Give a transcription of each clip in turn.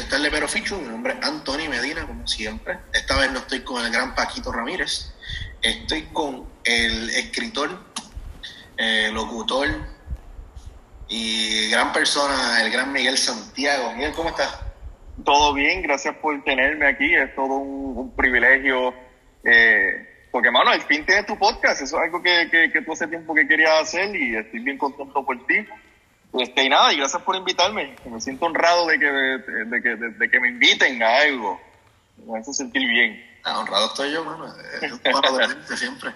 El Lepero Fichu, mi nombre es Anthony Medina, como siempre. Esta vez no estoy con el gran Paquito Ramírez, estoy con el escritor, eh, locutor y gran persona, el gran Miguel Santiago. Miguel, ¿cómo estás? Todo bien, gracias por tenerme aquí, es todo un, privilegio. Eh, porque, mano, al fin tienes tu podcast, eso es algo que, que, que tú hace tiempo que querías hacer y estoy bien contento por ti. Este, y nada, y gracias por invitarme. Me siento honrado de que, de, que, de, que me inviten a algo. Me hace sentir bien. Ah, honrado estoy yo, mano. Es de siempre.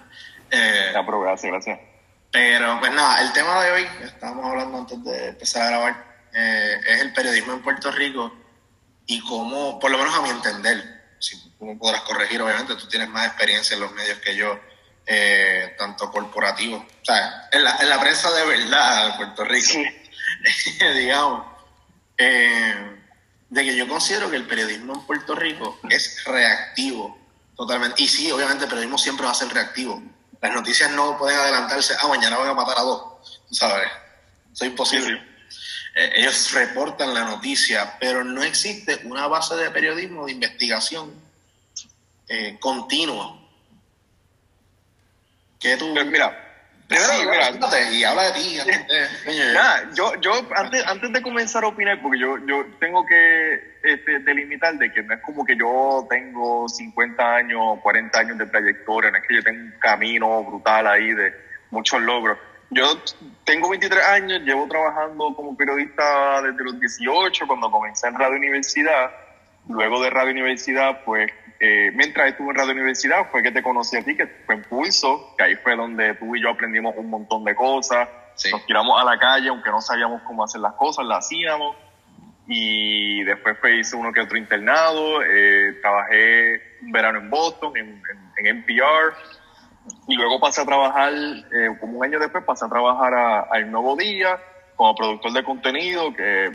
Eh, ya, pero gracias, gracias. Pero, pues nada, el tema de hoy, estábamos hablando antes de empezar a grabar, eh, es el periodismo en Puerto Rico y cómo, por lo menos a mi entender, si tú me podrás corregir, obviamente, tú tienes más experiencia en los medios que yo, eh, tanto corporativo, o sea, en la, en la prensa de verdad de Puerto Rico. Sí digamos, eh, de que yo considero que el periodismo en Puerto Rico es reactivo totalmente. Y sí, obviamente el periodismo siempre va a ser reactivo. Las noticias no pueden adelantarse, ah, mañana van a matar a dos, ¿sabes? Eso es imposible. Eh, ellos reportan la noticia, pero no existe una base de periodismo de investigación eh, continua. Que tú... Pues mira, Primero, y habla de ti. yo, yo antes, antes de comenzar a opinar, porque yo, yo tengo que este, delimitar de que no es como que yo tengo 50 años, 40 años de trayectoria, no es que yo tenga un camino brutal ahí de muchos logros. Yo tengo 23 años, llevo trabajando como periodista desde los 18, cuando comencé en Radio Universidad. Luego de Radio Universidad, pues eh, mientras estuve en Radio Universidad fue que te conocí a ti, que fue en Pulso, que ahí fue donde tú y yo aprendimos un montón de cosas. Nos tiramos a la calle, aunque no sabíamos cómo hacer las cosas, las hacíamos. Y después fue, hice uno que otro internado, eh, trabajé un verano en Boston, en, en, NPR, y luego pasé a trabajar, eh, como un año después, pasé a trabajar a, a El Nuevo Día como productor de contenido, que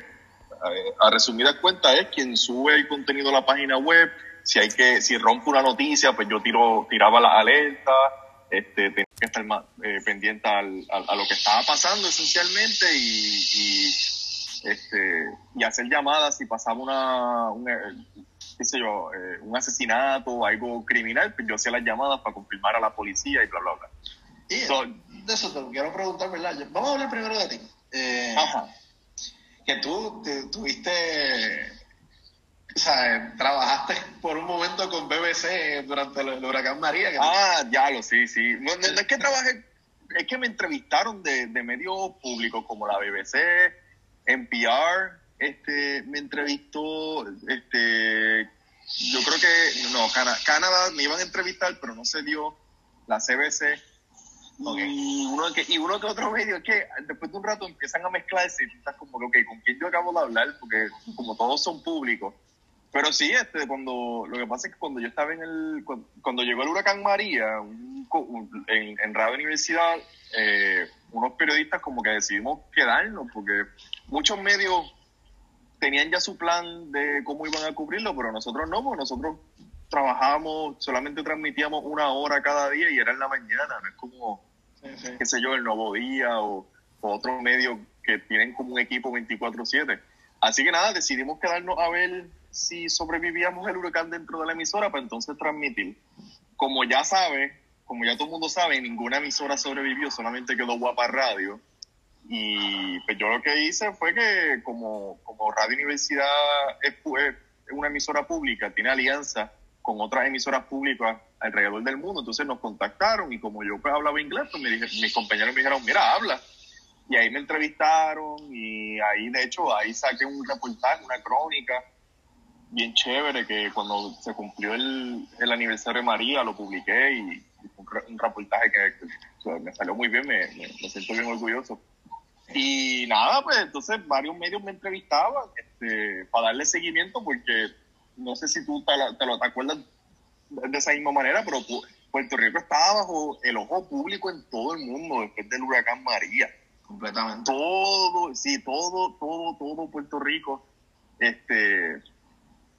a resumidas cuentas es quien sube el contenido a la página web, si hay que, si rompe una noticia, pues yo tiro, tiraba la alerta, este, tenía que estar más eh, pendiente al, a, lo que estaba pasando esencialmente y, este, y hacer llamadas si pasaba una, un, eh, qué sé yo, eh, un asesinato o algo criminal, pues yo hacía las llamadas para confirmar a la policía y bla, bla, bla. Y de eso te quiero preguntar, ¿verdad? Vamos a hablar primero de ti. Ajá. Que tú te, o sea, trabajaste por un momento con BBC durante el, huracán María. ah, ya lo sí, sí. No, es que trabajé, es que me entrevistaron de, de medios públicos como la BBC, NPR, este, me entrevistó, este, yo creo que, no, Canadá me iban a entrevistar, pero no se dio, la CBC. Y, uno que, y uno que otro medio es que después de un rato empiezan a mezclarse y tú estás como, ok, ¿con quién yo acabo de hablar? Porque como todos son públicos, pero sí, este, cuando, lo que pasa es que cuando yo estaba en el, cuando, llegó el huracán María, en, en Radio Universidad, eh, unos periodistas como que decidimos quedarnos, porque muchos medios tenían ya su plan de cómo iban a cubrirlo, pero nosotros no, porque nosotros trabajábamos, solamente transmitíamos una hora cada día y era en la mañana, no es como, qué sé yo, el Nuevo Día o, o otros medios que tienen como un equipo 24/7. Así que nada, decidimos quedarnos a ver si sobrevivíamos el huracán dentro de la emisora para entonces transmitir. Como ya sabe, como ya todo el mundo sabe, ninguna emisora sobrevivió, solamente quedó Guapa Radio. Y pues yo lo que hice fue que como, como Radio Universidad es, una emisora pública, tiene alianza con otras emisoras públicas alrededor del mundo, entonces nos contactaron y como yo pues hablaba inglés, pues me dije, mis compañeros me dijeron, mira, habla. Y ahí me entrevistaron y ahí de hecho ahí saqué un reportaje, una crónica bien chévere que cuando se cumplió el, el aniversario de María lo publiqué y, un, un, reportaje que, me salió muy bien, me, me, siento bien orgulloso. Y nada, pues entonces varios medios me entrevistaban este, para darle seguimiento porque no sé si tú te, te lo te acuerdas de esa misma manera, pero Puerto Rico estaba bajo el ojo público en todo el mundo después del huracán María. Completamente. Todo, sí, todo, todo, todo Puerto Rico este,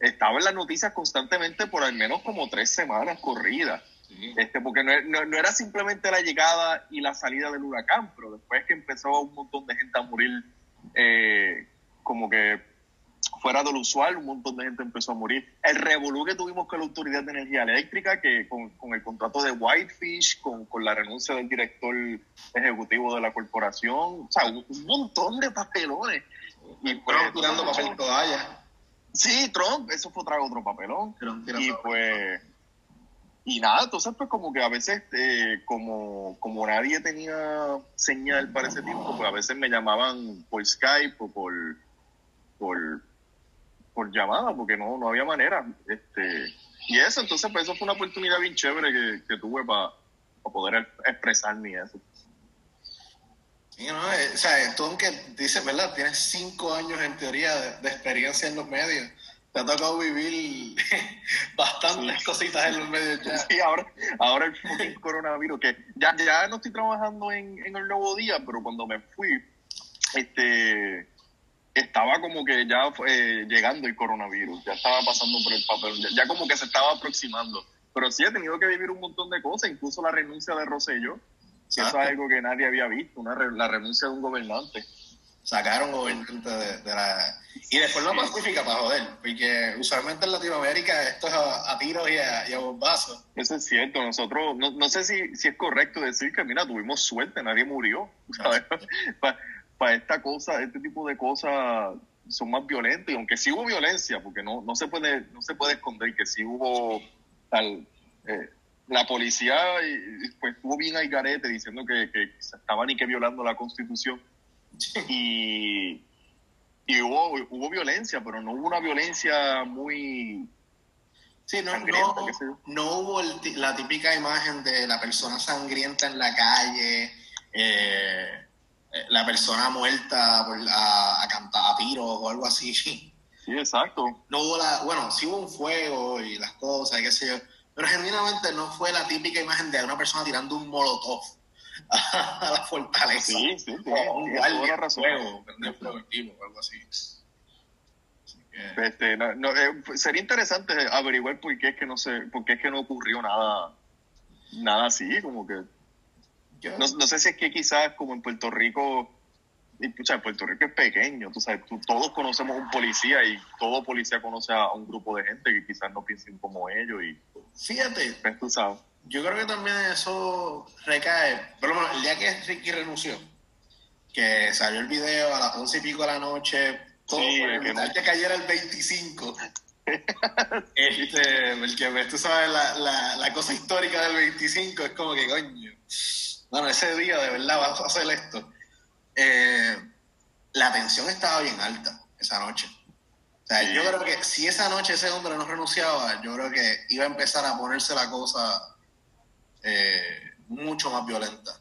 estaba en las noticias constantemente por al menos como tres semanas corridas. Este, porque no, no, era simplemente la llegada y la salida del huracán, pero después que empezó un montón de gente a morir, eh, como que fuera de lo usual, un montón de gente empezó a morir. El revolú que tuvimos con la Autoridad de Energía Eléctrica, que con, con el contrato de Whitefish, con, con, la renuncia del director ejecutivo de la corporación, o sea, un, un montón de papelones. Y Trump tirando papel toalla. Sí, Trump, eso fue otro papelón. y pues, y nada, entonces pues como que a veces, eh, como, como nadie tenía señal para ese tiempo, pues a veces me llamaban por Skype o por, por, por llamada, porque no, no había manera. Este, y eso, entonces pues eso fue una oportunidad bien chévere que, que tuve para poder expresarme eso. No, eh, o sea, tú aunque dices, ¿verdad? Tienes cinco años en teoría de, experiencia en los medios. Te ha tocado vivir bastantes cositas en los medios ya. Sí, ahora, ahora el coronavirus, que ya, ya no estoy trabajando en, en el nuevo día, pero cuando me fui, este estaba como que ya eh, llegando el coronavirus, ya estaba pasando por el papel, ya, como que se estaba aproximando. Pero sí he tenido que vivir un montón de cosas, incluso la renuncia de Rosello, que eso es algo que nadie había visto, una la renuncia de un gobernante. Sacaron gobernante de, la... Y después la pacífica para joder, porque usualmente en Latinoamérica esto es a, tiros y a, y a, bombazos. Eso es cierto, nosotros, no, no sé si, si es correcto decir que, mira, tuvimos suerte, nadie murió, ¿sabes? para esta cosa, este tipo de cosas son más violentas, y aunque sí hubo violencia, porque no, no se puede, no se puede esconder que sí hubo tal eh, la policía pues estuvo bien al garete diciendo que, que estaban y que violando la constitución y, y hubo, hubo violencia, pero no hubo una violencia muy Sí, no, no, no, hubo la típica imagen de la persona sangrienta en la calle, eh, eh, la persona muerta por, a, a cantar a tiros o algo así. Sí, exacto. No hubo la, bueno, sí hubo un fuego y las cosas y qué sé yo, pero genuinamente no fue la típica imagen de una persona tirando un molotov a, la fortaleza. Sí, sí, sí. un guardia razón. fuego, o algo así. Este, no, no, eh, sería interesante averiguar por qué es que no se, por qué es que no ocurrió nada, nada así, como que no, no, sé si es que quizás como en Puerto Rico, y, pucha, Puerto Rico es pequeño, tú sabes, todos conocemos un policía y todo policía conoce a un grupo de gente que quizás no piensen como ellos y fíjate, pues, tú sabes. Yo creo que también eso recae, por lo menos el día que Ricky renunció, que salió el video a las once y pico de la noche, todo sí, que, no. que cayera el 25. este, el que tú sabes la, la, la cosa histórica del 25 es como que coño bueno, ese día de verdad vamos a hacer esto. Eh, la tensión estaba bien alta esa noche. O sea, yo creo que si esa noche ese hombre no renunciaba, yo creo que iba a empezar a ponerse la cosa eh, mucho más violenta.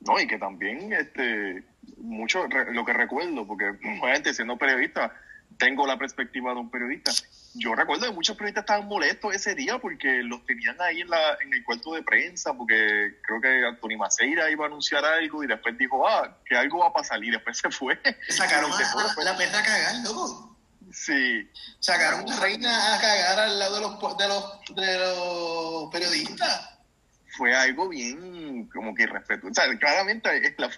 No, y que también, este, mucho, lo que recuerdo, porque obviamente siendo periodista, tengo la perspectiva de un periodista, yo recuerdo que muchos periodistas estaban molestos ese día porque los tenían ahí en, la, en el cuarto de prensa, porque creo que Anthony Maceira iba a anunciar algo y después dijo, ah, que algo va a pasar y después se fue. Sacaron a, la perra a cagar, loco. Sí. Sacaron a reina a cagar al lado de los, de los, de los periodistas. Fue algo bien como que irrespetuoso. O sea, claramente es la,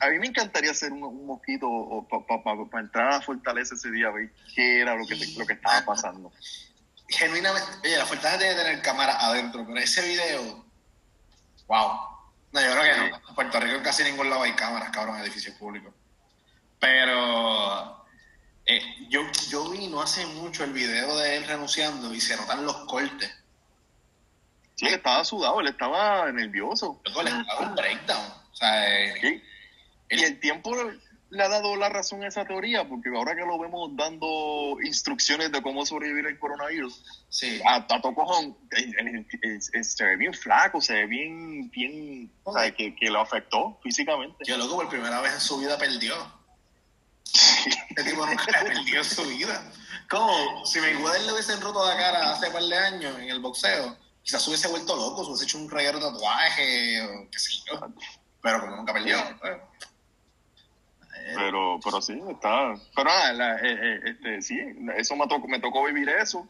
a mí me encantaría hacer un, mosquito para entrar a la fortaleza ese día, ver qué era lo que, lo que estaba pasando. Genuinamente, oye, la fortaleza que tener cámara adentro, pero ese video, wow. No, yo creo que no. En Puerto Rico en casi ningún lado hay cámaras, cabrón, en edificios públicos. Pero eh, yo, yo vi no hace mucho el video de él renunciando y se notan los cortes. Sí, él estaba sudado, él estaba nervioso. Le estaba un breakdown. Eh, Y el tiempo le ha dado la razón a esa teoría, porque ahora que lo vemos dando instrucciones de cómo sobrevivir el coronavirus, sí. a, a se ve bien flaco, se ve bien, bien, o sea, que, que, lo afectó físicamente. Yo loco, por primera vez en su vida perdió. Este tipo nunca perdió en su vida. Como si Mayweather le hubiesen roto la cara hace un par de años en el boxeo, quizás se hubiese vuelto loco, se hubiese hecho un reguero de tatuaje, o qué sé yo pero como nunca perdió. Pues. Pero, pero sí, está. Pero nada, eh, eh, este, sí, eso me tocó, me tocó vivir eso.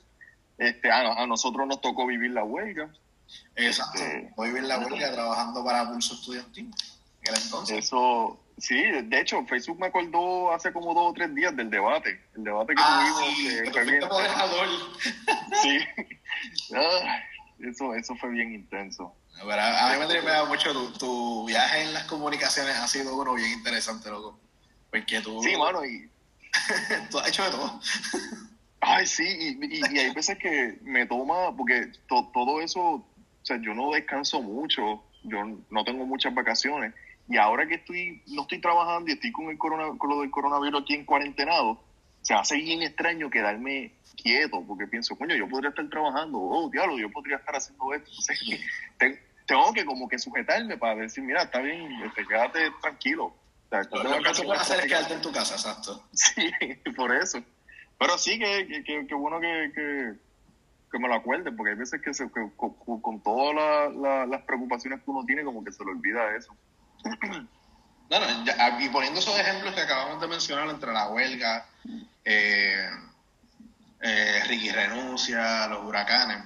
Este, a, nosotros nos tocó vivir la huelga. Exacto. Este, vivir la huelga trabajando para Pulso Estudiantil. entonces. Eso, sí, de hecho, Facebook me acordó hace como dos o tres días del debate. El debate que ah, tuvimos. Sí, fue bien- sí. Ah, eso, eso fue bien intenso. A mí me tripea mucho tu, tu viaje en las comunicaciones ha sido uno bien interesante, loco. Porque tú, Sí, mano, y, tú has hecho de todo. Ay, sí, y, y, y hay veces que me toma, porque to- todo eso, o sea, yo no descanso mucho, yo no tengo muchas vacaciones, y ahora que estoy, no estoy trabajando y estoy con, el corona, con lo del coronavirus aquí en cuarentenado, se hace bien extraño quedarme quieto, porque pienso, coño, yo podría estar trabajando, oh, diablo, yo podría estar haciendo esto, entonces te- tengo que como que sujetarme para decir, mira, está bien, este, quédate tranquilo. O sea, Lo, lo que tú puedes hacer es quedarte en tu casa, exacto. Sí, por eso. Pero sí que, que, que, que bueno que, que, que me lo acuerden, porque hay veces que, se, con, con- todas la- la- las preocupaciones que uno tiene, como que se le olvida eso. No, no, ya- y poniendo esos ejemplos que acabamos de mencionar entre la huelga, eh, eh, Ricky renuncia, los huracanes,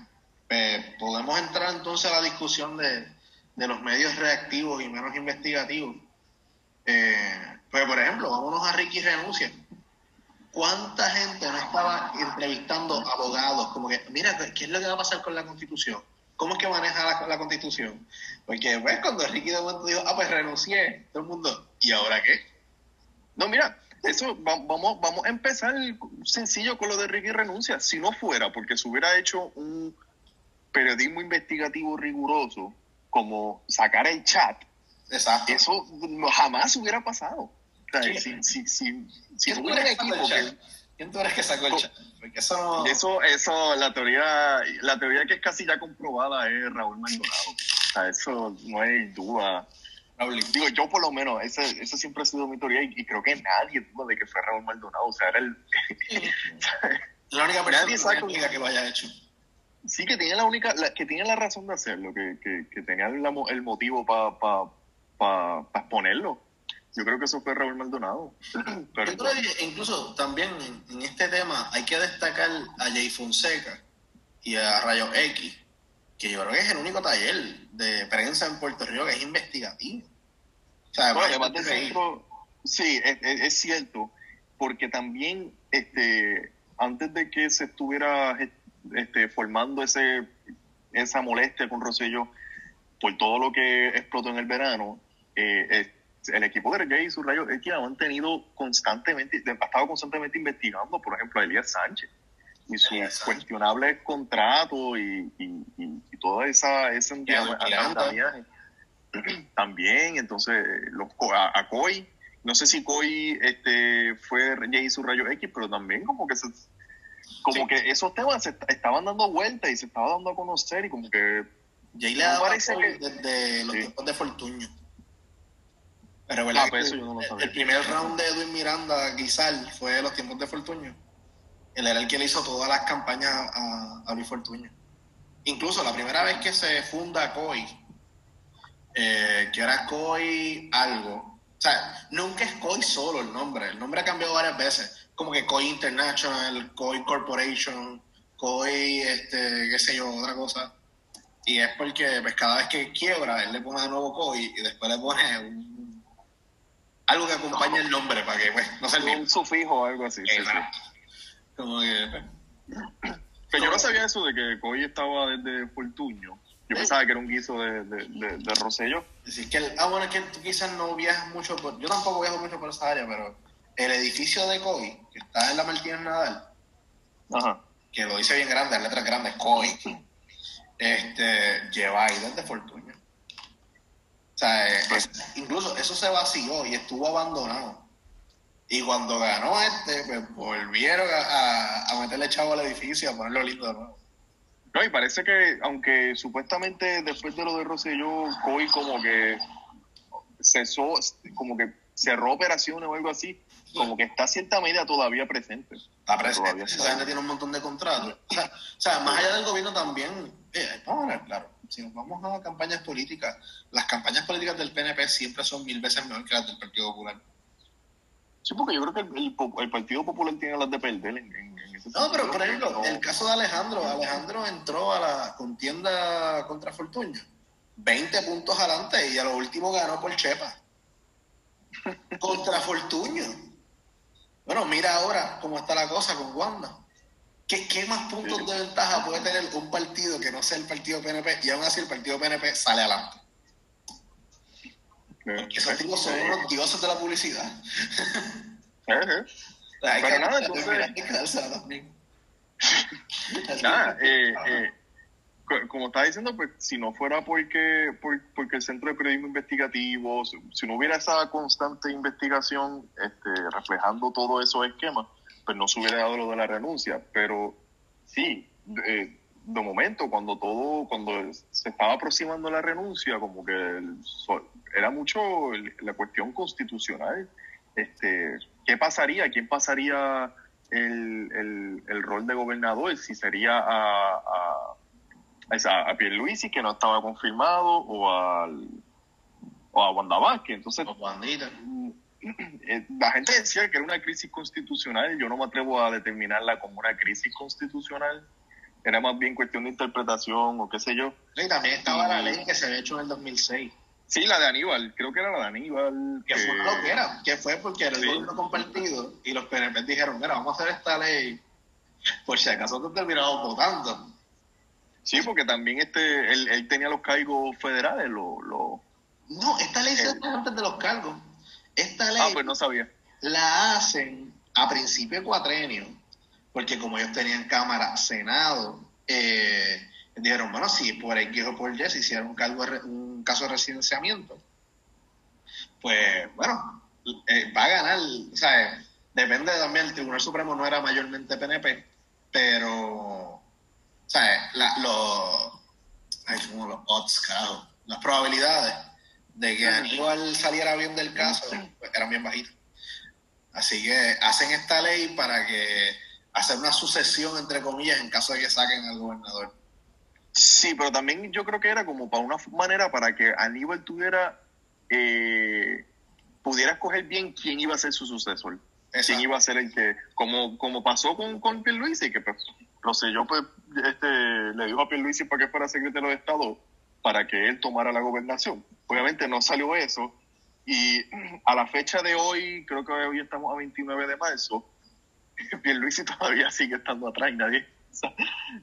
pues, podemos entrar entonces a la discusión de, de los medios reactivos y menos investigativos. Eh, pues, por ejemplo, vámonos a Ricky renuncia. ¿Cuánta gente no estaba entrevistando abogados? Como que, mira, ¿qué es lo que va a pasar con la constitución? ¿Cómo es que maneja la, constitución? Porque, pues, cuando Ricky de momento dijo, ah, pues renuncié, todo el mundo, ¿y ahora qué? No, mira, eso va- vamos, vamos a empezar sencillo con lo de Ricky renuncia. Si no fuera porque se hubiera hecho un periodismo investigativo riguroso, como sacar el chat, Exacto. eso jamás hubiera pasado. O sea, Sí. si, si, si, si ¿Quién hubiera eres que un sacó equipo el que, chat? ¿Quién tú eres que sacó el chat? Porque eso no... Eso, eso, la teoría, la teoría que es casi ya comprobada es Raúl Maldonado. O sea, eso no hay duda. Raúl, Digo, yo por lo menos, esa esa siempre ha sido mi teoría y, y creo que nadie duda de que fue Raúl Maldonado. O sea, era el... la única persona Nadie que que lo haya hecho. Sí que tiene la única, la, que tiene la razón de hacerlo, que, que, que tenía la el motivo para pa, pa, pa exponerlo. Yo creo que eso fue Raúl Maldonado. Pero, Yo creo que incluso también en, en este tema hay que destacar a Jay Fonseca y a Rayo X, que yo creo que es el único taller de prensa en Puerto Rico que es investigativo. O sea, Bueno, además además de del reír. centro, sí, es, es- es cierto, porque también este, antes de que se estuviera este, formando ese, esa molestia con Rosselló por todo lo que explotó en el verano, eh, eh, el equipo de Reyes y sus rayos X han mantenido constantemente, ha estado constantemente investigando, por ejemplo, a Elías Sánchez y sus Sánchez. cuestionables contratos y, y, y- y toda esa, ese Y a los piratas. andamiaje también, entonces los a, a Coy, no sé si Coy este fue Jay y su rayo X, pero también como que se, como Sí. que esos temas se est- estaban dando vueltas y se estaba dando a conocer y como que Jay le daba parece que- desde los Sí. tiempos de Fortuño. Pero Ah, que pues eso yo no lo el- sabía. el primer round de Edwin Miranda Guizal fue de los tiempos de Fortuño. Él era el que le hizo todas las campañas a, a Luis Fortuño. Incluso la primera vez que se funda COI, eh, que era COI algo. O sea, nunca es COI solo el nombre. El nombre ha cambiado varias veces. Como que COI International, COI Corporation, COI, este, qué sé yo, otra cosa. Y es porque pues, cada vez que quiebra, él le pone de nuevo COI y después le pone un- algo que acompañe el nombre para que pues, no se olvide. un sufijo o algo así. sí, sí. Exacto. Como que, pues, Pero yo no sabía eso de que Coy estaba desde Fortuño. Yo pensaba que era un guiso de, de, de, de Rosselló. decir que el- ah, bueno, es que tú quizás no viajas mucho por, yo tampoco viajo mucho por esa área, pero el edificio de COI, que está en la Martínez Nadal, Ajá. que lo dice bien grande, en letras grandes, COI, este, lleva ahí desde Fortuño. O sea, eh, incluso eso se vació y estuvo abandonado. Y cuando ganó este, pues volvieron a, a, a meterle chavo al edificio, a ponerlo lindo de nuevo. No, y parece que, aunque supuestamente después de lo de Rosselló, Coy como que cesó, como que cerró operaciones o algo así, como que está cierta medida todavía presente. Está presente, esa gente tiene un montón de contratos. O sea, o sea, más allá del gobierno también, eh, vamos a ver, claro, si nos vamos a campañas políticas, las campañas políticas del PNP siempre son mil veces mejor que las del Partido Popular. Sí, porque yo creo que el, el Partido Popular tiene las de perder en, en- en ese No, pero por ejemplo, No. el caso de Alejandro, Alejandro entró a la contienda contra Fortuño, 20 puntos adelante y a lo último ganó por Chepa. contra Fortuño. Bueno, mira ahora cómo está la cosa con Wanda. ¿Qué, qué más puntos de ventaja puede tener un partido que no sea el partido PNP y aún así el partido PNP sale adelante? Porque esos tipos son unos dioses de la publicidad. Pero nada, entonces... nada, eh, eh, como estaba diciendo, pues si no fuera porque, porque el Centro de Periodismo Investigativo, si, no hubiera esa constante investigación este, reflejando todos esos esquemas, pues no se hubiera dado lo de la renuncia. Pero sí, de, momento, cuando todo, cuando se estaba aproximando la renuncia, como que era mucho la cuestión constitucional. Este, ¿Qué pasaría? ¿Quién pasaría el, el, rol de gobernador? Si sería a, a, a Pierluisi, que no estaba confirmado, o, al, o a Wanda Vázquez. Entonces, eh, la gente decía que era una crisis constitucional. Yo no me atrevo a determinarla como una crisis constitucional. Era más bien cuestión de interpretación o qué sé yo. Sí, también estaba la ley que se había hecho en el 2006. Sí, la de Aníbal, creo que era la de Aníbal. Que, fue lo que era, que fue porque era el gobierno compartido y los PNP dijeron, mira, vamos a hacer esta ley por si acaso te terminamos votando. Sí, porque también este él, tenía los cargos federales, lo, lo No, esta ley se hace antes de los cargos. Esta ley ah, pues no sabía. la hacen a principio de cuatrenio, porque como ellos tenían Cámara, Senado, eh, dijeron, bueno, si por X o por Y se hiciera un, cargo, un caso de residenciamiento, pues bueno, eh, va a ganar, o sea, depende también, el Tribunal Supremo no era mayormente PNP, pero, ¿sabes? La, los, ay, como los odds, carajo, las probabilidades de que Aníbal saliera bien del caso pues, eran bien bajitas. Así que hacen esta ley para que hacer una sucesión, entre comillas, en caso de que saquen al gobernador. Sí, pero también yo creo que era como para una manera para que Aníbal tuviera, eh, pudiera escoger bien quién iba a ser su sucesor. Quién iba a ser el que, como, como pasó con, con Pierluisi, que pues, lo sé, yo pues, este, le dijo a Pierluisi para que fuera secretario de Estado para que él tomara la gobernación. Obviamente no salió eso. Y a la fecha de hoy, creo que hoy estamos a 29 de marzo, Pierluisi todavía sigue estando atrás y nadie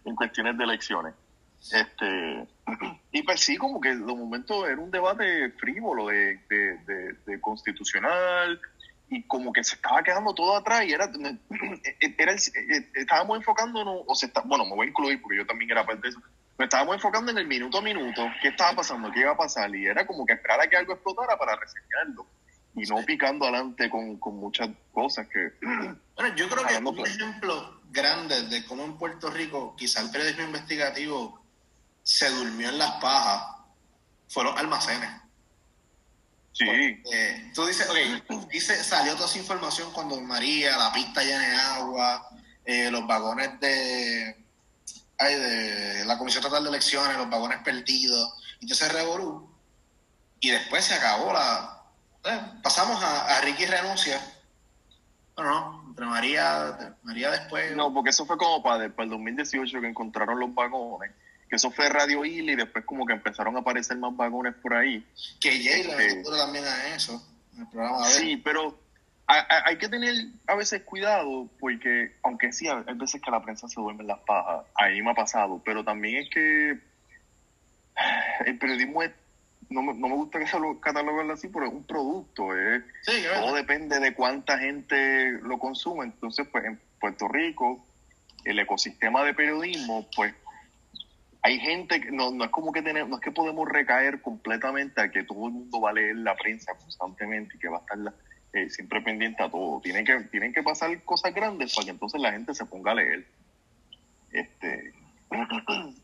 en cuestiones de elecciones. Este, y pues sí, como que de momento era un debate frívolo de, de, constitucional y como que se estaba quedando todo atrás y era, era estábamos enfocándonos, o se está, bueno, me voy a incluir porque yo también era parte de eso, me estábamos enfocando en el minuto a minuto, qué estaba pasando, qué iba a pasar y era como que esperar a que algo explotara para reseñarlo y no picando adelante con, con muchas cosas que... Bueno, yo creo que un ejemplo grande de cómo en Puerto Rico quizá el periodismo investigativo se durmió en las pajas fueron almacenes. Sí. tú dices, ok, dice, salió toda esa información cuando María, la pista llena de agua, eh, los vagones de, ay, de la Comisión Total de Elecciones, los vagones perdidos, y entonces revolú. Y después se acabó la... Eh, pasamos a, a Ricky renuncia. Bueno, no, entre María, María después... No, porque eso fue como para, para el 2018 que encontraron los vagones que eso fue Radio Isla y después como que empezaron a aparecer más vagones por ahí. Que Jay este, también a eso, en el programa Sí, pero hay, que tener a veces cuidado porque, aunque sí, hay veces que la prensa se duerme en las pajas, ahí me ha pasado, pero también es que el periodismo es no me, no me gusta que se lo así, pero es un producto. ¿eh? Todo depende de cuánta gente lo consume. Entonces, pues en Puerto Rico, el ecosistema de periodismo, pues hay gente que no, no es como que tenemos, no es que podemos recaer completamente a que todo el mundo va a leer la prensa constantemente y que va a estar eh, siempre pendiente a todo. Tienen que, tienen que pasar cosas grandes para que entonces la gente se ponga a leer. Este,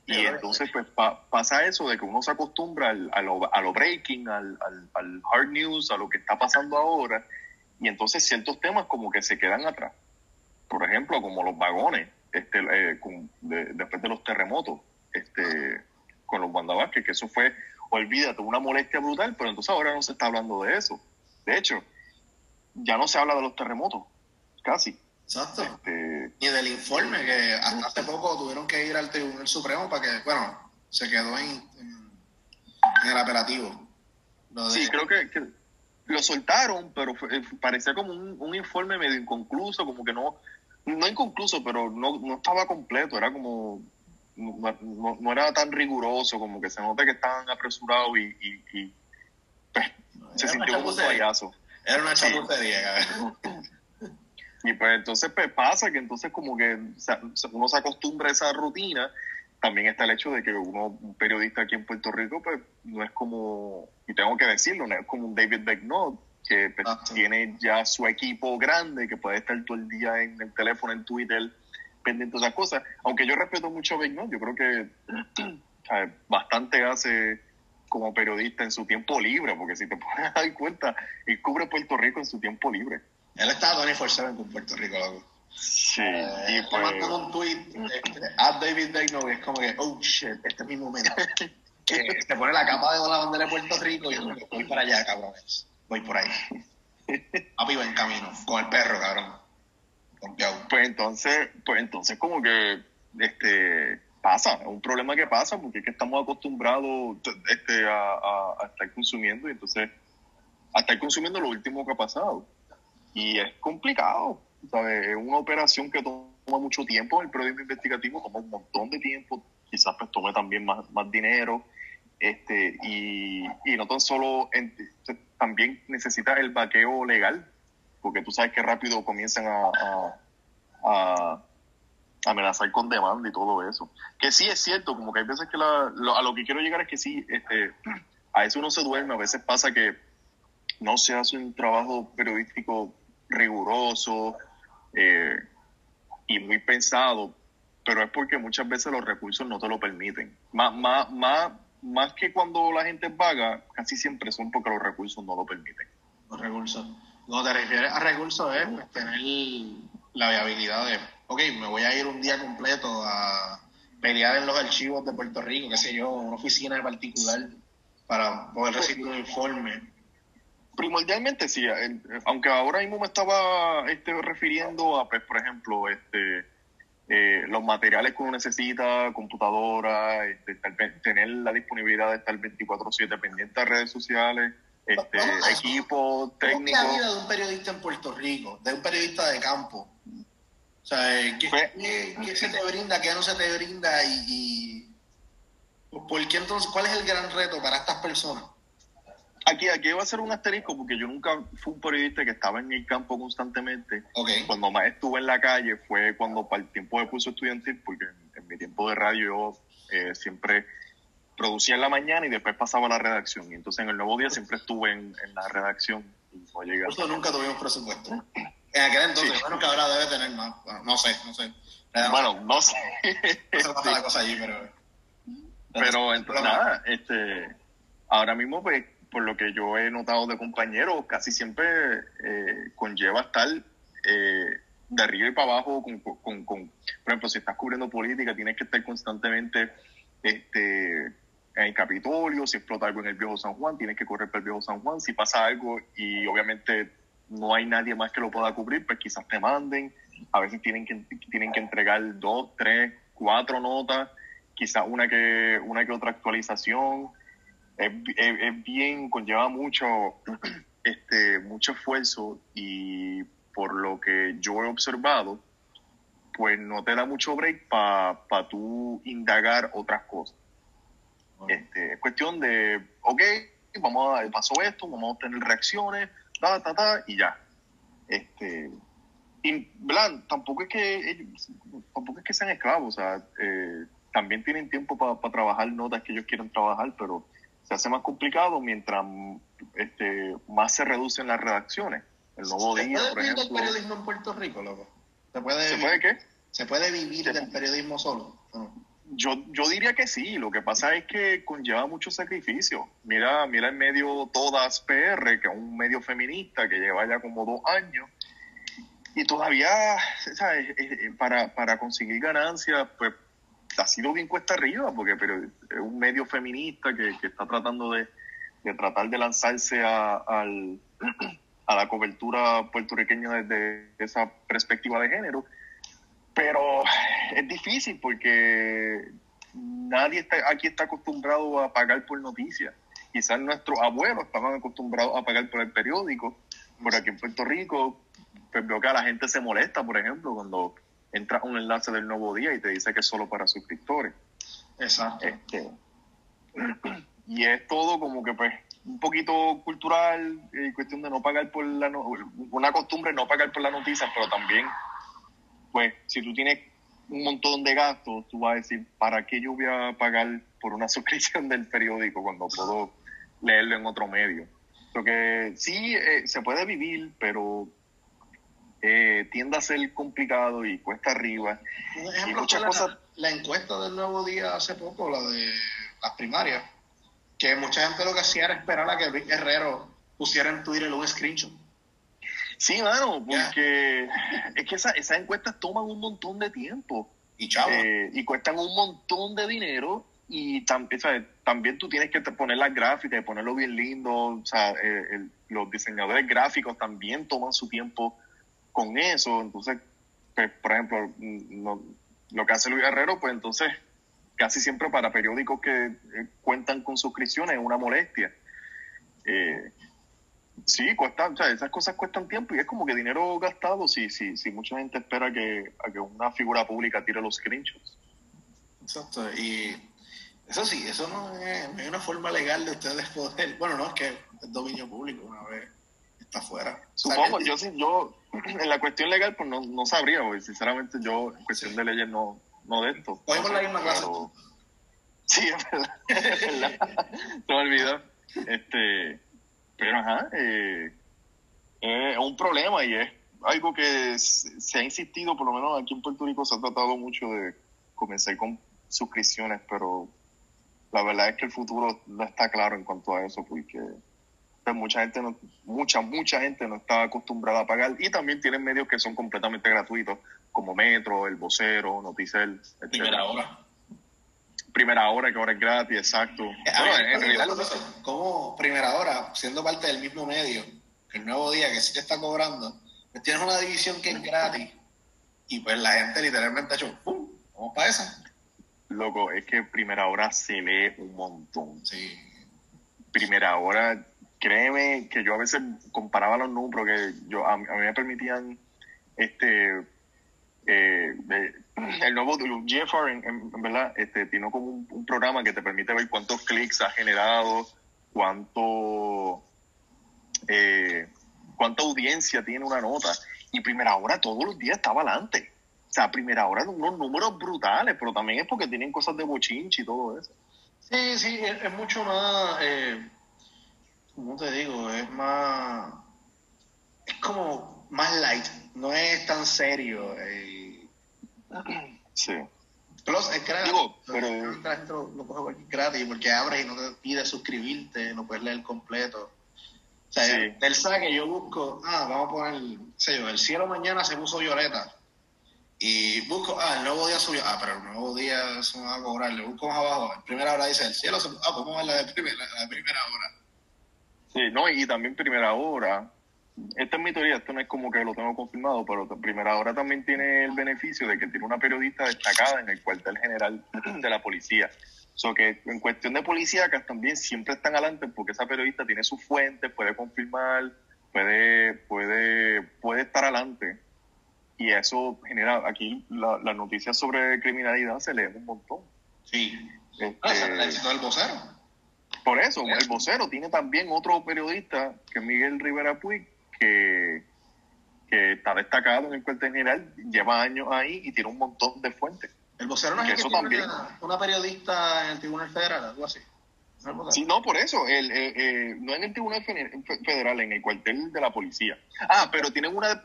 y entonces pues pasa eso de que uno se acostumbra a, lo, a lo breaking, al, al, hard news, a lo que está pasando ahora, y entonces ciertos temas como que se quedan atrás. Por ejemplo, como los vagones, este, eh, después de los terremotos este, con los Wanda que eso fue, olvídate, una molestia brutal, pero entonces ahora no se está hablando de eso. De hecho, ya no se habla de los terremotos, casi. Exacto. Este, Ni del informe, que hasta hace poco tuvieron que ir al Tribunal Supremo para que, bueno, se quedó en, en, el apelativo. sí, creo que, lo soltaron, pero fue- eh, parecía como un, un informe medio inconcluso, como que no, no inconcluso, pero no, no estaba completo, era como, no, no- no era tan riguroso, como que se nota que estaban apresurados y, y- y, pues, se sintió como un payaso. Era una chapucería, cabrón. Y pues entonces pues, pasa que entonces como que uno se acostumbra a esa rutina. También está el hecho de que uno, un periodista aquí en Puerto Rico, pues no es como, y tengo que decirlo, no es como un David Becknott, que pues, tiene ya su equipo grande, que puede estar todo el día en el teléfono, en Twitter, pendiente de esas cosas. Aunque yo respeto mucho a Becknott, yo creo que ¿sabes? bastante hace como periodista en su tiempo libre, porque si te pones a dar cuenta, él cubre Puerto Rico en su tiempo libre. Él estaba 24-7 con Puerto Rico, loco. Sí, Eh, y pues, un tweet este, a David Beckno y es como que, oh shit, este es mi momento. que se pone la capa de la bandera de Puerto Rico y yo que voy para allá, cabrones. Voy por ahí. Papi va en camino, con el perro, cabrón. Pues entonces, pues entonces como que este pasa, es un problema que pasa porque es que estamos acostumbrados este, a, a- a estar consumiendo y entonces a estar consumiendo lo último que ha pasado. Y es complicado, ¿sabes? Es una operación que toma mucho tiempo, el periodismo investigativo toma un montón de tiempo, quizás pues tome también más, más dinero, este, y, y no tan solo, también necesita el vaqueo legal, porque tú sabes que rápido comienzan a, a- a amenazar con demanda y todo eso. Que sí es cierto, como que hay veces que la- lo- a lo que quiero llegar es que sí, este, a veces uno se duerme, a veces pasa que no se hace un trabajo periodístico riguroso eh, y muy pensado, pero es porque muchas veces los recursos no te lo permiten. Más, más, más, más que cuando la gente vaga, casi siempre son porque los recursos no lo permiten. Los recursos. Cuando te refieres a recursos es pues, tener la viabilidad de, ok, me voy a ir un día completo a pelear en los archivos de Puerto Rico, qué sé yo, una oficina en particular, para poder recibir un informe. Primordialmente sí, el- aunque ahora mismo me estaba este, refiriendo a, pues, por ejemplo, este, eh, los materiales que uno necesita, computadora, este, tener la disponibilidad de estar 24/7 pendiente a redes sociales, este, equipo ¿Cómo es técnico. la vida de un periodista en Puerto Rico, de un periodista de campo? O sea, eh, ¿qué, Pues- qué- qué se te brinda, qué no se te brinda y, y por qué entonces, cuál es el gran reto para estas personas? Aquí, aquí va a ser un asterisco porque yo nunca fui un periodista que estaba en el campo constantemente. Ok, Cuando más estuve en la calle fue cuando para el tiempo de curso estudiantil, porque en, en mi tiempo de radio yo eh, siempre producía en la mañana y después pasaba a la redacción. Y entonces en el nuevo día siempre estuve en, en la redacción y no llegué a- nosotros nunca tuvimos presupuesto. En aquel entonces, Sí. bueno, que ahora debe tener más, bueno, no sé, no sé. No Bueno, no sé. sé cómo está la cosa allí, pero... Pero entonces, nada, este, ahora mismo, pues, por lo que yo he notado de compañeros, casi siempre eh, conlleva estar eh, de arriba y para abajo con, con, con- por ejemplo, si estás cubriendo política, tienes que estar constantemente este, en el Capitolio, si explota algo en el Viejo San Juan, tienes que correr para el Viejo San Juan, si pasa algo y obviamente no hay nadie más que lo pueda cubrir, pues quizás te manden, a veces tienen que, tienen que entregar dos, tres, cuatro notas, quizás una que, una que otra actualización, es, es- es bien, conlleva mucho, este, mucho esfuerzo y por lo que yo he observado, pues no te da mucho break para pa tú indagar otras cosas. Este, es cuestión de, ok, vamos a, pasó esto, vamos a tener reacciones, ta, ta, ta, y ya. Este, y, ¿verdad? Tampoco es que ellos, tampoco es que sean esclavos, o sea, eh, también tienen tiempo para trabajar notas que ellos quieren trabajar, pero se hace más complicado mientras este, más se reducen las redacciones. El nuevo ¿Se día, puede por vivir del ejemplo. periodismo en Puerto Rico, loco? ¿Se puede, ¿Se puede qué? ¿se puede vivir Se- del periodismo solo? Yo, yo diría que sí, lo que pasa es que conlleva mucho sacrificio. Mira, mira el medio Todas PR, que es un medio feminista que lleva ya como dos años, y todavía, ¿sabes? Eh, eh, Para, para conseguir ganancias, pues ha sido bien cuesta arriba, porque pero es un medio feminista que, está tratando de, tratar de lanzarse a, la cobertura puertorriqueña desde esa perspectiva de género. Pero es difícil porque nadie está, aquí está acostumbrado a pagar por noticias. quizás nuestros abuelos estaban acostumbrados a pagar por el periódico, por aquí en Puerto Rico, pues veo que la gente se molesta, por ejemplo, cuando entra un enlace del nuevo día y te dice que es solo para suscriptores. Exacto. Este, y es todo como que pues un poquito cultural, eh, cuestión de no pagar por la no- una costumbre no pagar por la noticia, pero también pues si tú tienes un montón de gastos, tú vas a decir, ¿para qué yo voy a pagar por una suscripción del periódico cuando puedo leerlo en otro medio? Porque sí, eh, se puede vivir, pero eh, tiende a ser complicado y cuesta arriba. Un Y ejemplo muchas la, cosas- la encuesta del Nuevo Día hace poco, la de las primarias, que mucha gente lo que hacía era esperar a que Luis Herrero pusiera en Twitter un screenshot. Sí, mano, porque es que esa- esas encuestas toman un montón de tiempo Y chavo, eh, y cuestan un montón de dinero y tam- también tú tienes que poner las gráficas y ponerlo bien lindo. O sea, eh, el- los diseñadores gráficos también toman su tiempo con eso. Entonces, pues, por ejemplo, mm, no- lo que hace Luis Herrero, pues entonces casi siempre para periódicos que eh, cuentan con suscripciones es una molestia. Eh, sí, cuesta, o sea, esas cosas cuestan tiempo y es como que dinero gastado si, si, si mucha gente espera que, a que una figura pública tire los screenshots. exacto. Y eso sí, eso no es, hay una forma legal de ustedes poder. Bueno, no, es que es dominio público una vez está. O sea, Supongo, yo sí, yo en la cuestión legal pues no, no sabría, porque sinceramente yo en cuestión de leyes no, no de esto. Cogimos No la misma clase. pero- Sí, es verdad. es verdad. Se me olvidó. Este, pero ajá, eh, es un problema y es algo que se ha insistido, por lo menos aquí en Puerto Rico se ha tratado mucho de comenzar con suscripciones, pero la verdad es que el futuro no está claro en cuanto a eso, porque mucha gente no, mucha, mucha gente no está acostumbrada a pagar y también tienen medios que son completamente gratuitos, como Metro, El Vocero, Noticel, etc. primera hora. Primera hora, que ahora es gratis, exacto. Eh, a Bueno, en eso, como primera hora, siendo parte del mismo medio, que el nuevo día que sí te está cobrando, pues tienes una división que es gratis y pues la gente literalmente ha hecho, ¡pum! Vamos para esa. loco, es que primera hora se lee un montón. Sí. Primera hora, créeme que yo a veces comparaba los números que yo a, a mí me permitían este eh, el nuevo GFR en, verdad este tiene como un, programa que te permite ver cuántos clics ha generado cuánto eh, cuánta audiencia tiene una nota. Y primera hora todos los días estaba adelante. O sea primera hora unos números brutales pero también es porque tienen cosas de bochinche y todo eso. Sí, sí, es, es mucho más, eh, ¿cómo te digo? Es más, es como más light, no es tan serio. eh. sí Plus, es gratis. Digo, pero- lo, lo coge gratis porque abres y no te pide suscribirte, lo puedes leer completo. O sea, Sí. él sabe que yo busco, ah, vamos a poner, sé yo, el cielo mañana se puso violeta. Y busco, ah, el nuevo día subió, ah, pero el nuevo día se me va a cobrar, le busco más abajo, en primera hora dice, el cielo se ah, pues vamos a ver la de primera, la de primera hora. Sí, no, y también primera hora. Esta es mi teoría, esto no es como que lo tengo confirmado, pero primera hora también tiene el beneficio de que tiene una periodista destacada en el cuartel general de la policía. So que en cuestión de policíacas también siempre están adelante porque esa periodista tiene sus fuentes, puede confirmar, puede, puede, puede estar adelante. Y eso genera, aquí la- las noticias sobre criminalidad se leen un montón. Sí. Este, es el vocero. Por eso, el vocero tiene también otro periodista, que es Miguel Rivera Puig, que, que está destacado en el cuartel general, lleva años ahí y tiene un montón de fuentes. El vocero no es Que el que eso tiene también. una, una periodista en el Tribunal Federal, algo así. Sí, no, por eso, el, eh, eh, no en el Tribunal Fe- Fe- Federal, en el cuartel de la policía. Ah, pero tienen una,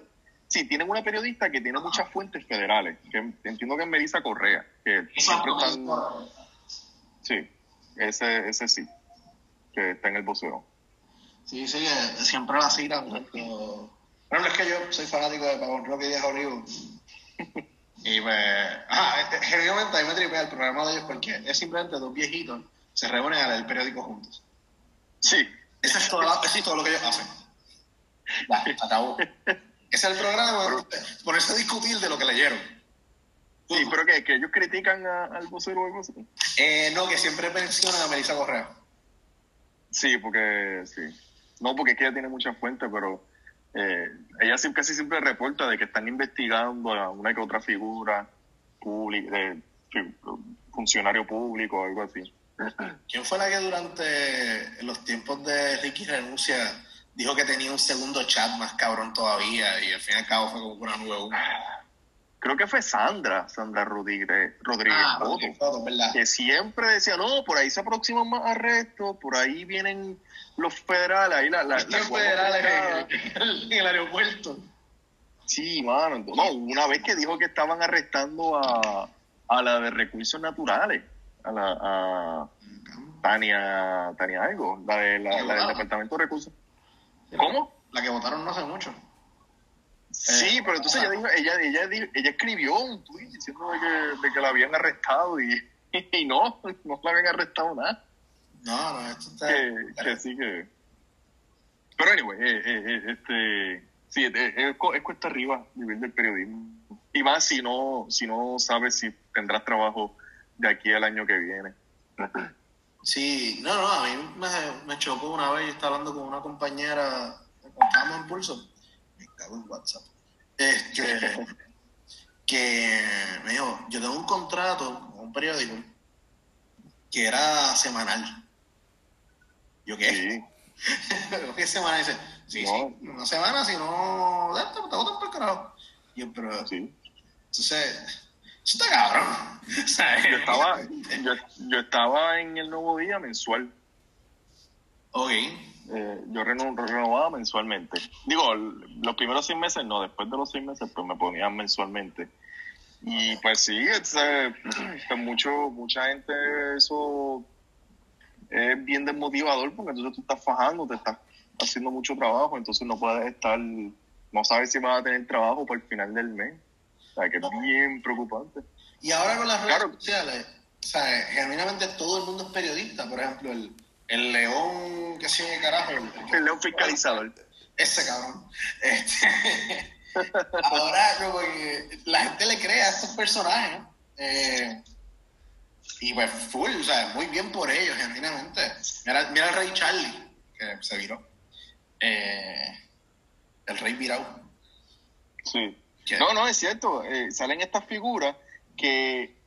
sí, tienen una periodista que tiene muchas fuentes federales, que entiendo que es Melissa Correa, que siempre están, sí, ese, ese sí, que está en el vocero. Sí, sí, que siempre la citan. Pero... Bueno, es que yo soy fanático de Pavón Roque y Diego Olivo. Y me. Ah, este, genuinamente a mí me tripea el programa de ellos porque es simplemente dos viejitos se reúnen a leer el periódico juntos. Sí, Eso es todo, eso es todo lo que ellos hacen. Ya, acabó. Ese es el programa, ponerse a discutir de lo que leyeron. sí, pero que, que ellos critican a- al vocero o algo así. Eh, no, que siempre mencionan a Melissa Correa. Sí, porque sí. No, porque es que ella tiene muchas fuentes, pero eh, ella casi siempre reporta de que están investigando a una que otra figura pública, de funcionario público o algo así. ¿Quién fue la que durante los tiempos de Ricky Renuncia dijo que tenía un segundo chat más cabrón todavía y al fin y al cabo fue como una nube Creo que fue Sandra, Sandra Rodríguez, Rodríguez ah, que siempre decía, no, por ahí se aproximan más arrestos, por ahí vienen los federales, ahí la, los federales en, el aeropuerto. Sí, mano, no, una vez que dijo que estaban arrestando a, a la de recursos naturales, a la a Tania, Tania algo, la, de, la, del Departamento de Recursos. ¿Cómo? La que votaron no hace mucho. Sí, pero entonces ella, dijo, ella, ella, ella escribió un tweet diciendo de que, de que la habían arrestado y, y, no, no la habían arrestado nada. No, no, esto está... Que, que sí que... Pero anyway, eh, eh, eh este... Sí, es, es, cuesta arriba vivir del periodismo. Y más si no, si no sabes si tendrás trabajo de aquí al año que viene. Sí, no, no, a mí me, me chocó una vez, yo estaba hablando con una compañera, estábamos en pulso, me cago en WhatsApp, este, que me dijo, yo tengo un contrato con un periódico que era semanal. ¿Yo qué? Sí. ¿Qué semana? Dice, sí, sí, una semana, si no, te botan por carajo. Yo, pero, sí. entonces, eso está cabrón. Yo estaba, yo, estaba en el nuevo día mensual. Ok. Eh, yo renovaba mensualmente. Digo, los primeros seis meses no, después de los seis meses pues me ponían mensualmente. Y pues sí, es, pues mucho, mucha gente eso es bien desmotivador porque entonces tú estás fajando, te estás haciendo mucho trabajo, entonces no puedes estar, no sabes si vas a tener trabajo para el final del mes. O sea, que es bien preocupante. Y ahora con las redes sociales, o sea, genuinamente todo el mundo es periodista. Por ejemplo, el, el león, que sé carajo. El, león fiscalizador. Ese cabrón. Este, ahora como que la gente le cree a estos personajes. Eh, y pues full, o sea, muy bien por ellos, genuinamente. Mira, mira el rey Charlie, que se viró. Eh, el rey virado. Sí. No, no, es cierto. Eh, salen estas figuras que,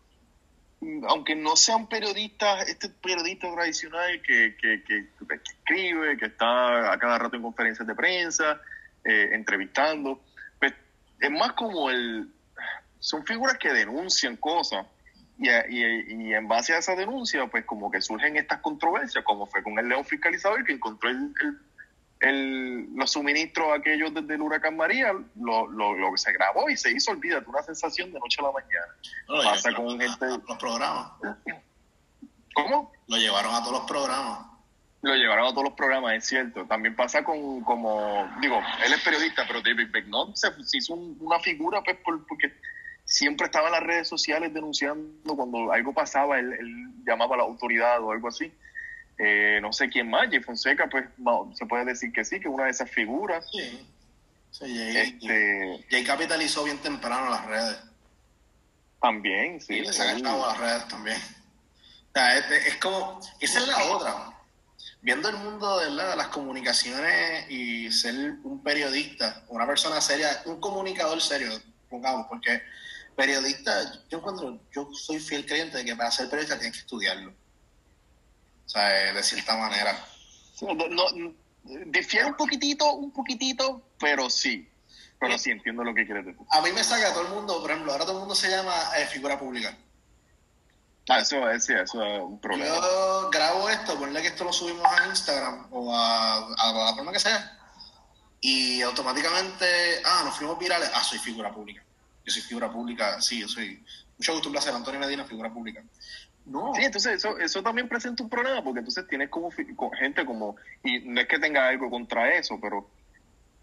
aunque no sean periodistas, este periodista tradicional que, que, que, escribe, que está a cada rato en conferencias de prensa, eh, entrevistando, pues es más como el... Son figuras que denuncian cosas y, y, en base a esa denuncia, pues como que surgen estas controversias, como fue con el león fiscalizador que encontró el, los suministros aquellos desde el huracán María, lo, lo, lo, se grabó y se hizo, olvídate, una sensación de noche a la mañana. Pasa con gente... los programas. ¿Cómo? Lo llevaron a todos los programas. Lo llevaron a todos los programas, es cierto. También pasa con, como, digo, él es periodista, pero David Becknott se, hizo una figura, pues, porque siempre estaba en las redes sociales denunciando cuando algo pasaba, él, él llamaba a la autoridad o algo así. Eh, no sé quién más, Jay Fonseca, pues se puede decir que sí, que una de esas figuras. Sí. sí Jay, este, capitalizó bien temprano las redes. También, sí. Y le saca las redes también. O sea, es, como, esa es la otra. Viendo el mundo de las comunicaciones y ser un periodista, una persona seria, un comunicador serio, pongamos, porque periodista, yo encuentro, yo soy fiel creyente de que para ser periodista tienes que estudiarlo o sea, de cierta manera. No, difiere un poquitito, un poquitito, pero sí. Pero sí entiendo lo que quieres decir. A mí me saca todo el mundo, por ejemplo, ahora todo el mundo se llama eh, figura pública. Ah, eso es, eso es un problema. Yo grabo esto, ponle que esto lo subimos a Instagram o a, a la forma que sea, y automáticamente, ah, nos fuimos virales, ah, soy figura pública. Yo soy figura pública, sí, yo soy. Mucho gusto, un placer, Antonio Medina, figura pública. No. Sí, entonces eso, eso también presenta un problema porque entonces tienes como gente como, y no es que tenga algo contra eso, pero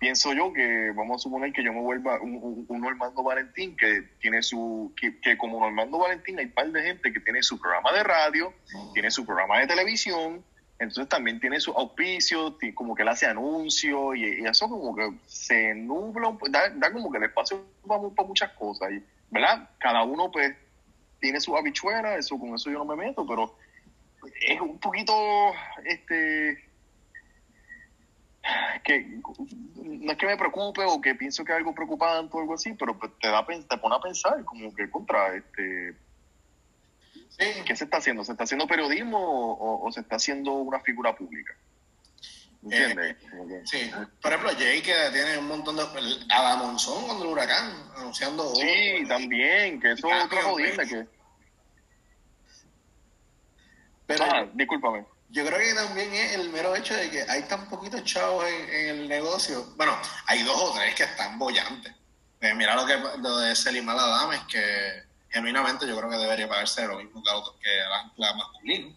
pienso yo que vamos a suponer que yo me vuelva un, un, Normando Valentín que tiene su, que, que, como Normando Valentín hay un par de gente que tiene su programa de radio, tiene su programa de televisión, entonces también tiene su auspicio, como que él hace anuncios y, eso como que se nubla, da, da como que el espacio para, para muchas cosas, y, ¿verdad? Cada uno pues tiene su habichuela, eso con eso yo no me meto, pero es un poquito, este, que no es que me preocupe o que pienso que es algo preocupante o algo así, pero pues, te da te pone a pensar como que contra este ¿qué se está haciendo? ¿Se está haciendo periodismo o, se está haciendo una figura pública? ¿Entiendes? Eh, sí, por ejemplo, Jay que tiene un montón de. A Monzón cuando el huracán, anunciando. Sí, también, que eso es otra jodida que. Pero, ah, discúlpame. Yo creo que también es el mero hecho de que hay tan poquitos chavos en, el negocio. Bueno, hay dos o tres que están bollantes. Eh, mira lo que lo de Selimar Adames, que genuinamente yo creo que debería pagarse lo mismo que, que la, la masculina.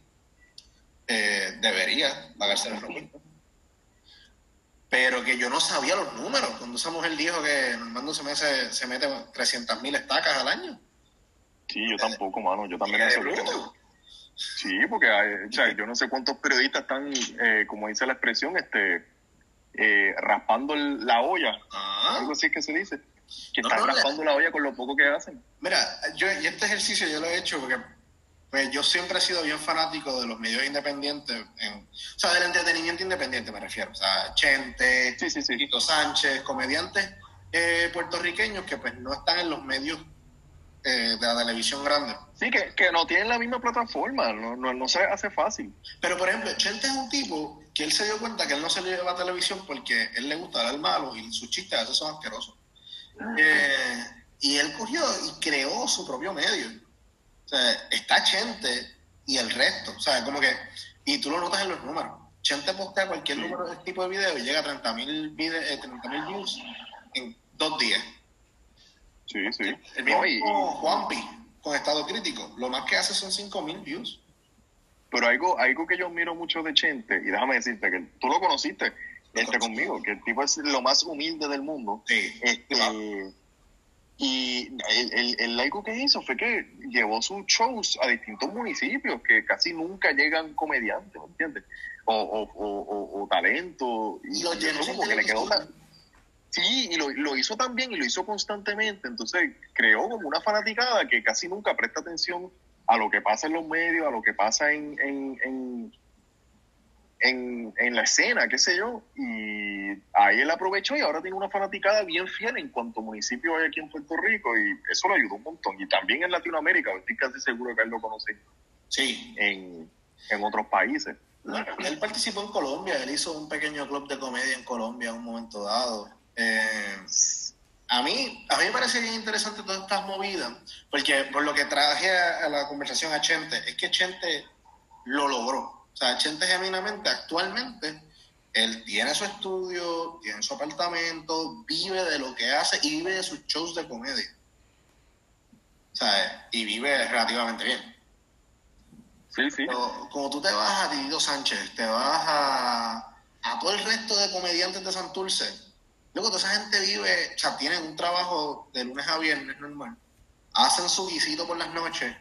Eh, debería pagarse lo mismo. Pero que yo no sabía los números. Cuando esa mujer dijo que Normando se mete, se mete 300 mil estacas al año. Sí, yo tampoco, mano. Yo también no Sí, porque hay, o sea, yo no sé cuántos periodistas están, eh, como dice la expresión, este eh, raspando la olla. Ah. Algo así es que se dice. Que están raspando la olla con lo poco que hacen. Mira, yo y este ejercicio yo lo he hecho porque pues yo siempre he sido bien fanático de los medios independientes, o sea, del entretenimiento independiente me refiero, o sea, Chente, sí, sí, Tito Sánchez, comediantes eh, puertorriqueños que pues no están en los medios eh, de la televisión grande. Sí, que, que, no tienen la misma plataforma, no, no, no, se hace fácil. Pero, por ejemplo, Chente es un tipo que él se dio cuenta que él no se le lleva a televisión porque él le gusta dar malo y sus chistes a veces son asquerosos. Eh, y él cogió y creó su propio medio. O sea, está Chente y el resto. O sea, como que, y tú lo notas en los números. Chente postea cualquier número de este tipo de video y llega a 30 mil eh, views en dos días. Sí, sí. El mismo Juanpi con estado crítico. Lo más que hace son 5 mil views. Pero algo, algo que yo miro mucho de Chente, y déjame decirte que tú lo conociste, este conmigo, que el tipo es lo más humilde del mundo. Sí. Este, y el, el, algo que hizo fue que llevó sus shows a distintos municipios que casi nunca llegan comediantes, ¿me entiendes? O, o, o, o, talento. Y, lo llenó como que le quedó Sí, y lo, lo, hizo también y lo hizo constantemente. Entonces creó como una fanaticada que casi nunca presta atención a lo que pasa en los medios, a lo que pasa en, en en, en, la escena, qué sé yo, y ahí él aprovechó y ahora tiene una fanaticada bien fiel en cuanto municipio hay aquí en Puerto Rico y eso lo ayudó un montón. Y también en Latinoamérica, estoy casi seguro que él lo conoce sí. en, en otros países. él participó en Colombia, él hizo un pequeño club de comedia en Colombia en un momento dado. Eh, a mí, a mí me parece bien interesante todas estas movidas, porque por lo que traje a, a la conversación a Chente, es que Chente lo logró o sea, Chente genuinamente, actualmente, él tiene su estudio, tiene su apartamento, vive de lo que hace y vive de sus shows de comedia. O sea, y vive relativamente bien. Sí, sí. Pero como tú te vas a Tito Sánchez, te vas a, a todo el resto de comediantes de Santurce, luego toda esa gente vive, o sea, tienen un trabajo de lunes a viernes normal, hacen su visito por las noches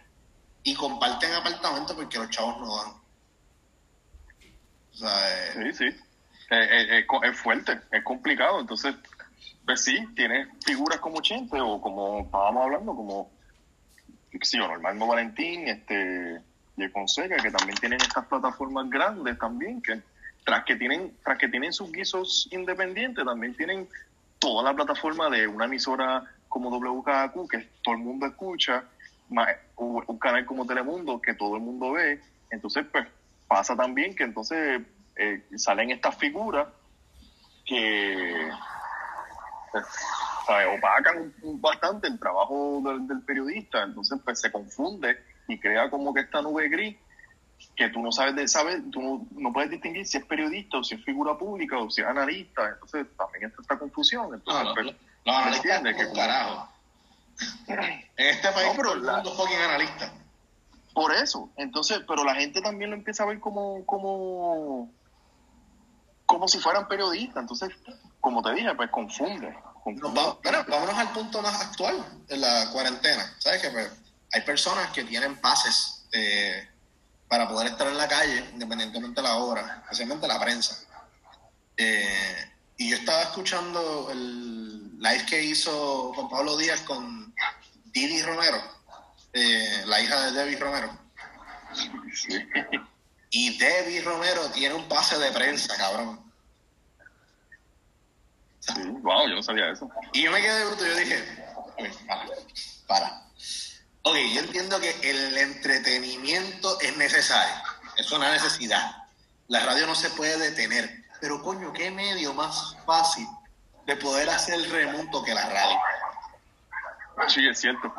y comparten apartamentos porque los chavos no dan. Sí, sí. es fuerte, es complicado. Entonces, pues sí, tienes figuras como Chente o como estábamos hablando, como sí, Normando Valentín, este, y Fonseca, que también tienen estas plataformas grandes también, que tras que tienen, tras que tienen sus guisos independientes, también tienen toda la plataforma de una emisora como WKQ, que todo el mundo escucha, un canal como Telemundo, que todo el mundo ve. Entonces, pues, pasa también que entonces eh, salen estas figuras que pues, opacan bastante el trabajo del, periodista, entonces pues se confunde y crea como que esta nube gris que tú no sabes de saber, tú no, puedes distinguir si es periodista o si es figura pública o si es analista, entonces también está esta confusión. Entonces, no, pues, no, no, entiendes que carajo. en este país todo el mundo analista. Por eso, entonces, pero la gente también lo empieza a ver como, como, como si fueran periodistas. Entonces, como te dije, pues confunde. bueno, vámonos al punto más actual de la cuarentena. ¿Sabes que pues, hay personas que tienen pases eh, para poder estar en la calle, independientemente de la hora, especialmente la prensa. Eh, y yo estaba escuchando el live que hizo Juan Pablo Díaz con Didi Romero eh, la hija de Debbie Romero. Y Debbie Romero tiene un pase de prensa, cabrón. Wow, yo no sabía eso. Y yo me quedé bruto, yo dije, para, para. Ok, yo entiendo que el entretenimiento es necesario, es una necesidad. La radio no se puede detener, pero coño, ¿qué medio más fácil de poder hacer el remonto que la radio? Sí, es cierto.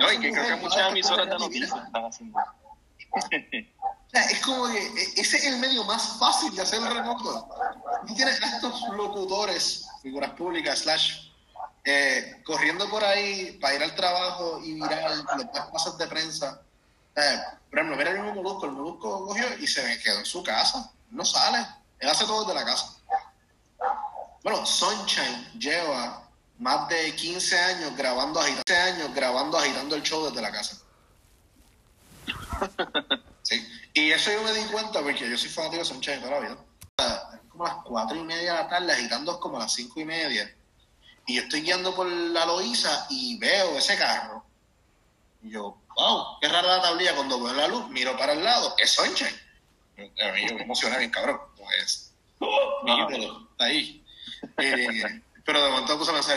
No, y que creo que muchas emisoras de noticias están haciendo. es como que e, ese es el medio más fácil de hacer el remoto. Y tienes a estos locutores, figuras públicas, slash, eh, corriendo por ahí para ir al trabajo y mirar los pasos de prensa. Eh, por ejemplo, mira el mismo Molusco. El Molusco cogió y se quedó en su casa. No sale. Él hace todo desde la casa. Bueno, Sunshine lleva más de 15 años grabando, agitando, años grabando, agitando el show desde la casa. Sí. Y eso yo me di cuenta porque yo soy fanático de Sunshine toda la vida. Como a las cuatro y media de la tarde, agitando como a las cinco y media. Y yo estoy guiando por la Loíza y veo ese carro. Y yo, wow, qué rara la tablilla. Cuando veo la luz, miro para el lado, es Sunshine. A mí me emociona bien, cabrón. Pues, está ahí. Eh, pero de momento puse a pensar,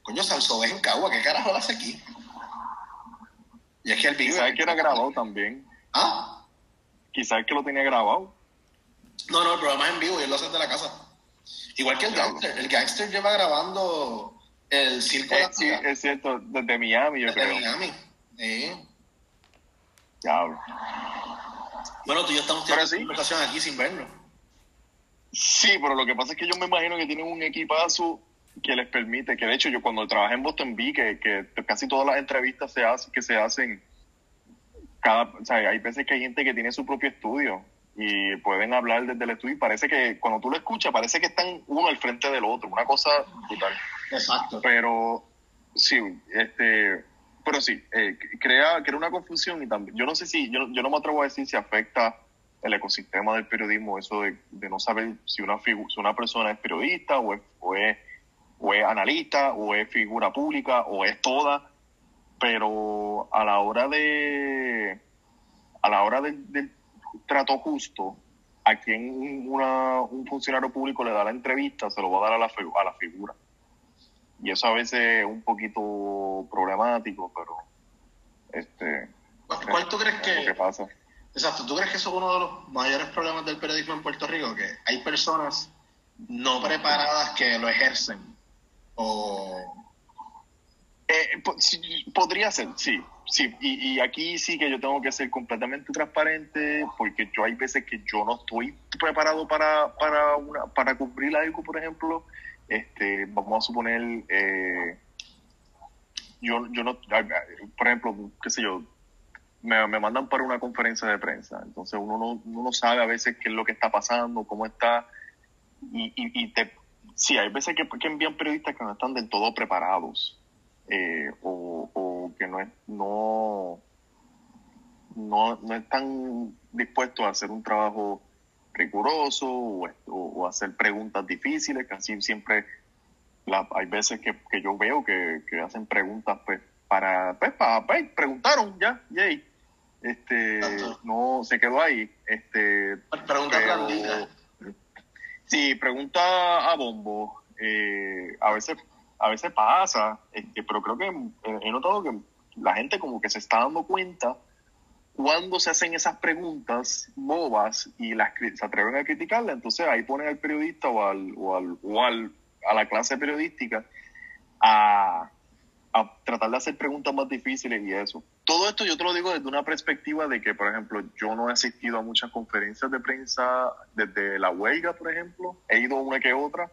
coño, Salso es en Cagua, ¿qué carajo hace aquí? Y es que él vive. ¿Sabes que era grabado también? ¿Ah? Quizás que lo tenía grabado. No, no, el programa es en vivo y él lo hace desde la casa. Igual que el gangster. El gangster lleva grabando el circo eh, Sí, es cierto, desde Miami, yo desde creo. Miami. Sí. Diablo. Bueno, tú y yo estamos teniendo sí. conversación aquí sin vernos. Sí, pero lo que pasa es que yo me imagino que tienen un equipazo que les permite, que de hecho yo cuando trabajé en Boston vi que, que casi todas las entrevistas se hacen, que se hacen, cada, o sea, hay veces que hay gente que tiene su propio estudio y pueden hablar desde el estudio y parece que cuando tú lo escuchas parece que están uno al frente del otro, una cosa brutal. Exacto. Pero sí, este, pero sí, eh, crea, crea una confusión y también, yo no sé si, yo, yo no me atrevo a decir si afecta el ecosistema del periodismo, eso de, de no saber si una, si una persona es periodista o es, o, es, o es analista o es figura pública o es toda, pero a la hora de a la hora del, del trato justo, a quien una, un funcionario público le da la entrevista, se lo va a dar a la, a la figura. Y eso a veces es un poquito problemático, pero este ¿Cuál, tú crees que que... pasa. Exacto, ¿tú crees que eso es uno de los mayores problemas del periodismo en Puerto Rico? Que hay personas no preparadas que lo ejercen. O... Eh, podría ser, sí, sí. Y, y aquí sí que yo tengo que ser completamente transparente porque yo hay veces que yo no estoy preparado para, para, una, para cubrir algo, por ejemplo. Este, vamos a suponer, eh, yo, yo no, por ejemplo, qué sé yo, me, me mandan para una conferencia de prensa. Entonces uno no, uno no sabe a veces qué es lo que está pasando, cómo está. Y, y, y te, sí, hay veces que, que envían periodistas que no están del todo preparados eh, o, o que no, es, no, no, no están dispuestos a hacer un trabajo riguroso o, o, o hacer preguntas difíciles, así siempre la, hay veces que, que yo veo que, que hacen preguntas pues para, pues, para, pues, preguntaron ya, yay. Este, Ajá. no se quedó ahí. Este, Pregunta pero- blandita. Sí, pregunta a Bombo. Eh, a veces a veces pasa, este, pero creo que he notado que la gente como que se está dando cuenta cuando se hacen esas preguntas bobas y las se atreven a criticarla, entonces ahí ponen al periodista o, al, o, al, o al- a la clase periodística a, a tratar de hacer preguntas más difíciles y eso. Todo esto yo te lo digo desde una perspectiva de que, por ejemplo, yo no he asistido a muchas conferencias de prensa desde la huelga, por ejemplo. He ido una que otra,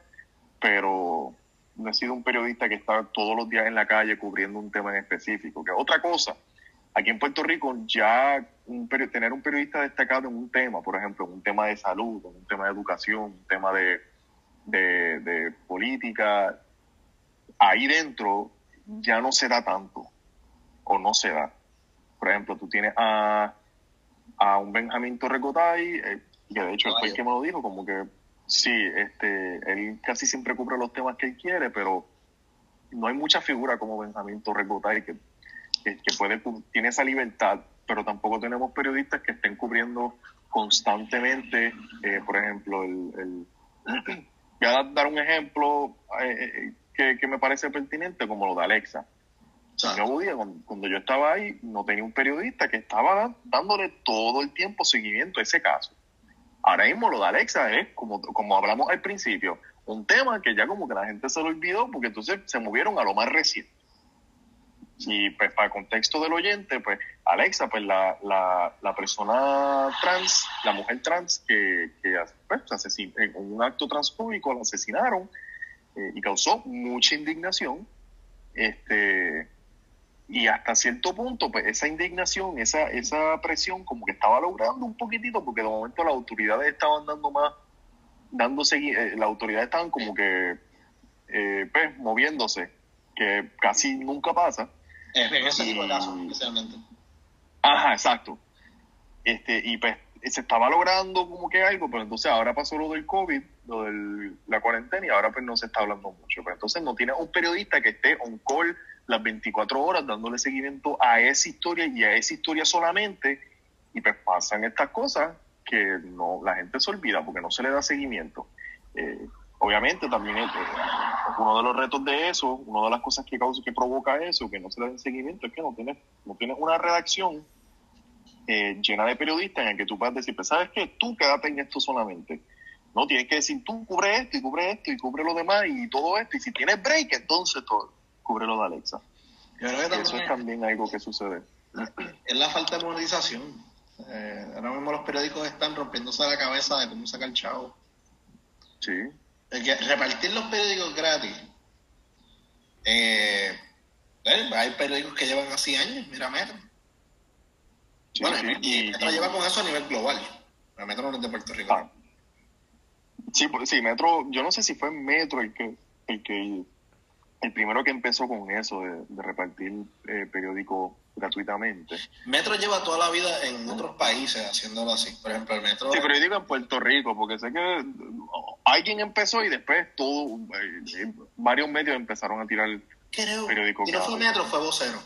pero no he sido un periodista que está todos los días en la calle cubriendo un tema en específico. Que otra cosa, aquí en Puerto Rico ya tener un periodista destacado en un tema, por ejemplo, en un tema de salud, en un tema de educación, un tema de política, ahí dentro ya no se da tanto o no se da. Por ejemplo, tú tienes a, a un Benjamín Torrecotay, eh, que de hecho fue el que me lo dijo, como que sí, este, él casi siempre cubre los temas que él quiere, pero no hay mucha figura como Benjamín Torrecotay que, que, que puede, tiene esa libertad, pero tampoco tenemos periodistas que estén cubriendo constantemente, eh, por ejemplo, el, el, voy a dar un ejemplo eh, que, que, me parece pertinente, como lo de Alexa. Nuevo día, cuando, yo estaba ahí, no tenía un periodista que estaba dándole todo el tiempo seguimiento a ese caso. Ahora mismo lo de Alexa es, como, como hablamos al principio, un tema que ya como que la gente se lo olvidó porque entonces se movieron a lo más reciente. Y pues para el contexto del oyente, pues Alexa, pues la, la, la persona trans, la mujer trans que, que pues, en un acto transpúblico la asesinaron eh, y causó mucha indignación. Este, y hasta cierto punto, pues esa indignación, esa, esa presión como que estaba logrando un poquitito, porque de momento las autoridades estaban dando más, dándose, eh, las autoridades estaban como que, eh, pues, moviéndose, que casi nunca pasa. En ese tipo de casos, especialmente. Ajá, exacto. Este, y pues se estaba logrando como que algo, pero entonces ahora pasó lo del COVID, lo de la cuarentena, y ahora pues no se está hablando mucho. Pero entonces no tiene un periodista que esté on call las 24 horas dándole seguimiento a esa historia y a esa historia solamente, y pues pasan estas cosas que no la gente se olvida porque no se le da seguimiento. Eh, obviamente también eh, uno de los retos de eso, una de las cosas que causa, que provoca eso, que no se le da seguimiento, es que no tienes, no tienes una redacción eh, llena de periodistas en el que tú puedas decir, pues sabes que tú quédate en esto solamente. No, tienes que decir, tú cubre esto y cubre esto y cubre lo demás y todo esto. Y si tienes break, entonces todo, cubre lo de Alexa. eso es también algo que sucede. Es la falta de monetización. Eh, ahora mismo los periódicos están rompiéndose la cabeza de cómo sacar chavo. Sí. repartir los periódicos gratis. Eh, hay periódicos que llevan así años, mira Metro. bueno, y, Metro lleva con eso a nivel global. La Metro no es de Puerto Rico. Ah. Sí, pues, sí, Metro, yo no sé si fue Metro el que, el que el primero que empezó con eso de, repartir eh, periódicos gratuitamente. Metro lleva toda la vida en otros países haciéndolo así. Por ejemplo, el Metro. Sí, pero yo digo en Puerto Rico, porque sé que alguien empezó y después todo, eh, eh, varios medios empezaron a tirar Creo, periódicos. Si no fue Metro, fue vocero.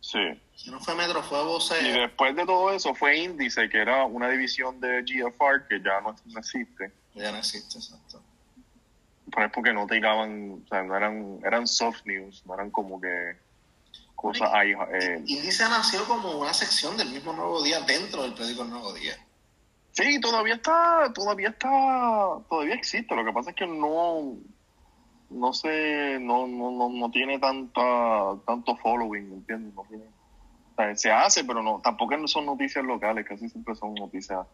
Sí. Si no fue Metro, fue vocero. Y después de todo eso fue Índice, que era una división de GFR que ya no existe. Ya no existe, exacto pero es porque no tiraban, o sea, no eran, eran soft news, no eran como que cosas ahí. Eh. Índice nació como una sección del mismo Nuevo Día dentro del periódico Nuevo Día. Sí, todavía está, todavía está, todavía existe. Lo que pasa es que no, no sé, no, no, no, no tiene tanta, tanto following, ¿me entiendes? No tiene, o sea, se hace, pero no, tampoco son noticias locales, casi siempre son noticias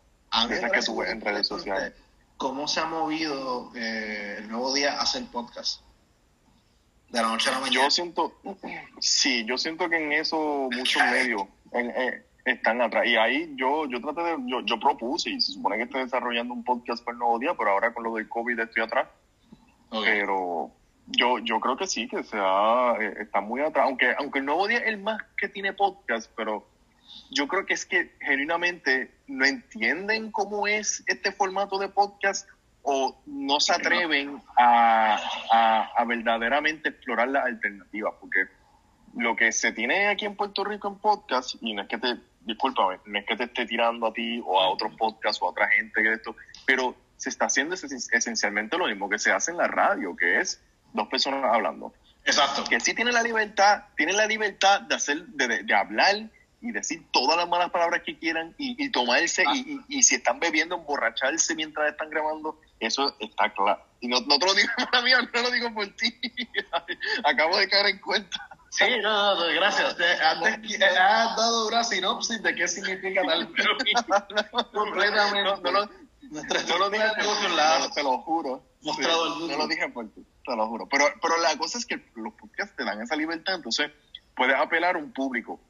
que tú ves en redes sociales cómo se ha movido eh, el nuevo día hacer podcast. De la noche a la mañana. Yo siento, sí, yo siento que en eso muchos medios están atrás. Y ahí yo, yo traté de, yo, yo propuse, y se supone que estoy desarrollando un podcast para el nuevo día, pero ahora con lo del COVID estoy atrás. Pero yo, yo creo que sí, que sea, eh, está muy atrás. Aunque, aunque el nuevo día es el más que tiene podcast, pero yo creo que es que genuinamente no entienden cómo es este formato de podcast o no se atreven a, a, verdaderamente explorar las alternativas, porque lo que se tiene aquí en Puerto Rico en podcast, y no es que te, discúlpame, no es que te esté tirando a ti o a otros podcasts o a otra gente que esto, pero se está haciendo esencialmente lo mismo que se hace en la radio, que es dos personas hablando. Exacto. Que sí tienen la libertad, tienen la libertad de hacer, de, de hablar y decir todas las malas palabras que quieran y, y tomarse ah. y, y, si están bebiendo emborracharse mientras están grabando eso está claro. Y no, no te lo digo para mí no lo digo por ti. Acabo de caer en cuenta. Sí no, no gracias. Antes has dado una sinopsis de qué significa tal completamente. No, no, lo, no lo dije por lado, te lo juro. no lo dije por ti te lo juro. Pero, pero la cosa es que los podcasts te dan esa libertad entonces puedes apelar a un público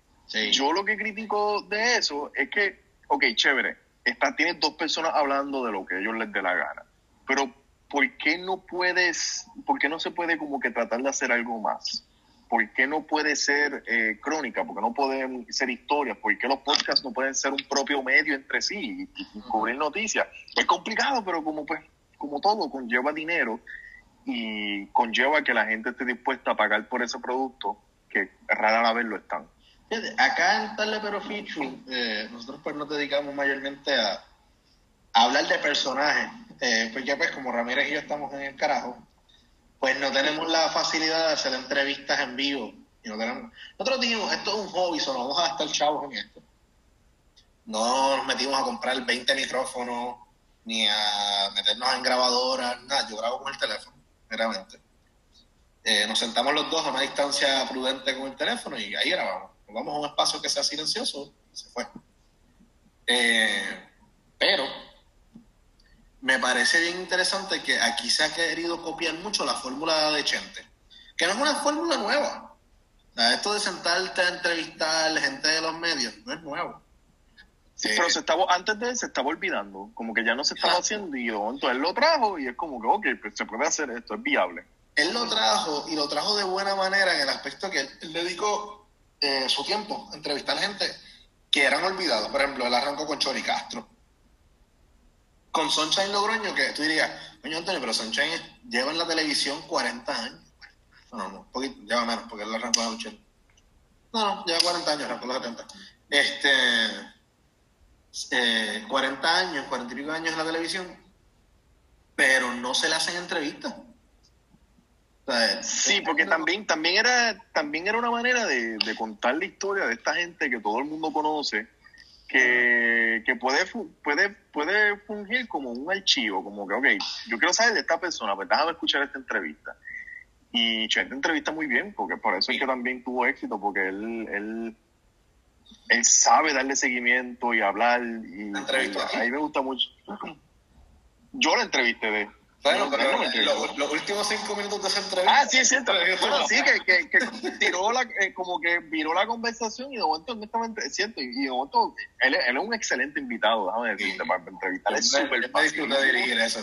yo lo que critico de eso es que, ok, chévere, está, tienes dos personas hablando de lo que ellos les dé la gana, pero ¿por qué no puedes, por qué no se puede como que tratar de hacer algo más? ¿Por qué no puede ser eh, crónica? ¿Por qué no pueden ser historias? ¿Por qué los podcasts no pueden ser un propio medio entre sí y, cubrir noticias? Es complicado, pero como pues, como todo, conlleva dinero y conlleva que la gente esté dispuesta a pagar por ese producto que rara vez lo están. Acá en Tarle Pero Fichu, eh, nosotros pues nos dedicamos mayormente a, hablar de personajes eh, porque pues como Ramírez y yo estamos en el carajo, pues no tenemos la facilidad de hacer entrevistas en vivo. Y no tenemos... Nosotros dijimos, esto es un hobby, solo vamos a gastar chavos en esto. No nos metimos a comprar 20 micrófonos, ni a meternos en grabadoras, nada, yo grabo con el teléfono, realmente. Eh, nos sentamos los dos a una distancia prudente con el teléfono y ahí grabamos. Nos vamos a un espacio que sea silencioso, se fue. Eh, pero me parece bien interesante que aquí se ha querido copiar mucho la fórmula de Chente, que no es una fórmula nueva. esto de sentarte a entrevistar gente de los medios no es nuevo. Sí, pero se estaba, antes de él se estaba olvidando, como que ya no se estaba haciendo y entonces él lo trajo y es como que, ok, pues se puede hacer esto, es viable. Él lo trajo y lo trajo de buena manera en el aspecto que él, dedicó eh, su tiempo entrevistar gente que eran olvidados. Por ejemplo, él arrancó con Chori Castro. Con Sunshine Logroño, que tú dirías, coño Antonio, pero Sunshine lleva en la televisión 40 años. No, no, poquito, lleva menos, porque él arrancó en los 80. No, no, lleva 40 años, arrancó los 70. Este eh, 40 años, 40 y pico años en la televisión, pero no se le hacen entrevistas. Sí, porque también, también, era, también era una manera de, contar la historia de esta gente que todo el mundo conoce, que, puede, puede, puede fungir como un archivo, como que, ok, yo quiero saber de esta persona, pues déjame escuchar esta entrevista. Y Chente entrevista muy bien, porque por eso es que también tuvo éxito, porque él, él él sabe darle seguimiento y hablar. Y, a mí me gusta mucho. Yo la entrevisté de. Bueno, pero los últimos cinco minutos de esa entrevista. Ah, sí, es cierto. Bueno, sí, que, que, tiró la, eh, como que viró la conversación y de momento, honestamente, es cierto. Y de momento, él, él es un excelente invitado, déjame decirte, para entrevistar. Es súper fácil. de dirigir eso.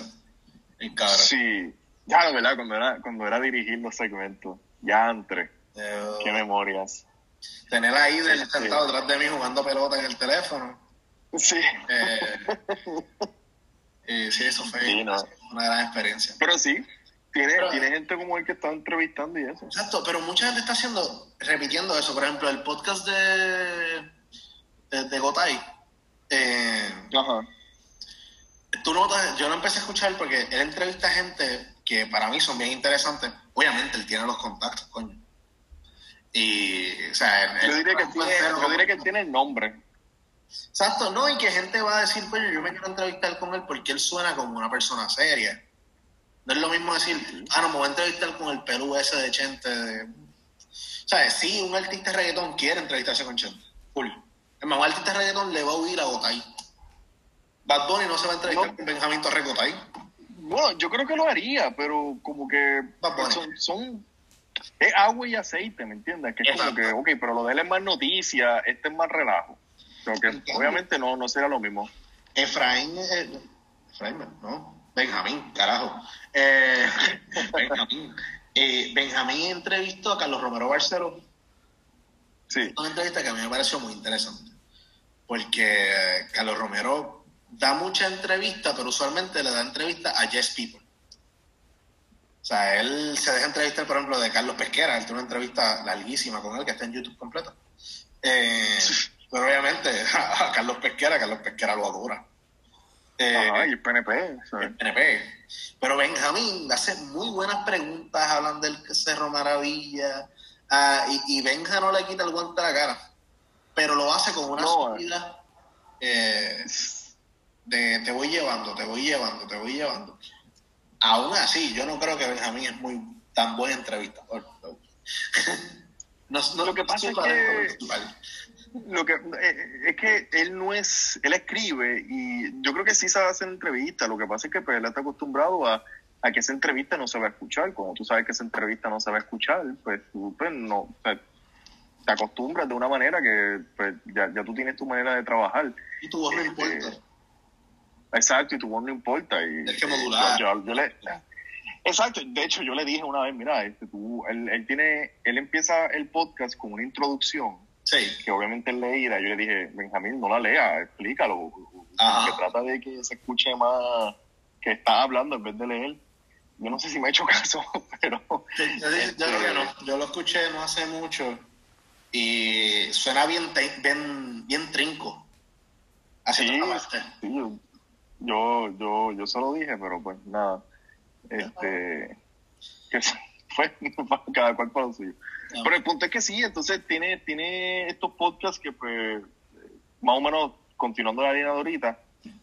El cabrón. Sí. Ya, verdad, cuando era, cuando era dirigir los segmentos. Ya entre. Qué memorias. Tener ahí del sentado detrás de mí jugando pelota en el teléfono. Sí. Eh, sí, eso fue una gran experiencia. Pero sí, tiene, tiene gente como el que está entrevistando y eso. Exacto, pero mucha gente está haciendo, repitiendo eso. Por ejemplo, el podcast de, de, Gotay. Eh, Ajá. Tú notas, yo lo empecé a escuchar porque él entrevista a gente que para mí son bien interesantes. Obviamente, él tiene los contactos, coño. Y, o sea, yo, diría que tiene, yo diría que tiene el nombre. Exacto, no, y que gente va a decir, pues yo me quiero entrevistar con él porque él suena como una persona seria. No es lo mismo decir, ah, no, me voy a entrevistar con el Perú ese de Chente. De... O sea, sí, un artista de reggaetón quiere entrevistarse con Chente. Cool. El más, un artista de reggaetón le va a huir a Gotay. Bad Bunny no se va a entrevistar con Benjamín Torres Gotay. Bueno, yo creo que lo haría, pero como que son, son es agua y aceite, ¿me entiendes? Que es como que, ok, pero lo de él es más noticia, este es más relajo. Que obviamente no, no será lo mismo. Efraín, eh, Efraín, no, Benjamín, carajo. Eh, Benjamín. Eh, Benjamín entrevistó a Carlos Romero Barceló. Sí. Una entrevista que a mí me pareció muy interesante. Porque Carlos Romero da mucha entrevista, pero usualmente le da entrevista a Yes People. O sea, él se deja entrevistar, por ejemplo, de Carlos Pesquera. Él tiene una entrevista larguísima con él que está en YouTube completa. Eh, pero obviamente, a, Carlos Pesquera, Carlos Pesquera lo adora. Eh, y el PNP. El PNP. Pero Benjamín hace muy buenas preguntas, hablan del Cerro Maravilla. Ah, y, y, Benja no le quita el guante a la cara. Pero lo hace con una no, eh, de te voy llevando, te voy llevando, te voy llevando. Aún así, yo no creo que Benjamín es muy tan buen entrevistador. no, lo que pasa es que lo que eh, es que él no es él escribe y yo creo que sí sabe hacer entrevistas lo que pasa es que pues, él está acostumbrado a, que esa entrevista no se va a escuchar cuando tú sabes que esa entrevista no se va a escuchar pues tú pues, no te acostumbras de una manera que pues, ya, ya, tú tienes tu manera de trabajar y tu voz no este, importa Exacto, y tu voz no importa. Y, que modular. Yo, le, exacto, de hecho yo le dije una vez, mira, este, tú, él, él, tiene, él empieza el podcast con una introducción. Sí. Que obviamente leída. Yo le dije, Benjamín, no la lea, explícalo. Que trata de que se escuche más que está hablando en vez de leer. Yo no sé si me ha hecho caso, pero... yo, creo que no. Yo lo escuché no hace mucho y suena bien, bien, bien trinco. Así sí, sí, Yo, yo, yo se lo dije, pero pues nada. Este, que fue cada cual para lo suyo. Pero el punto es que sí, entonces tiene, tiene estos podcasts que pues, más o menos, continuando la línea de ahorita,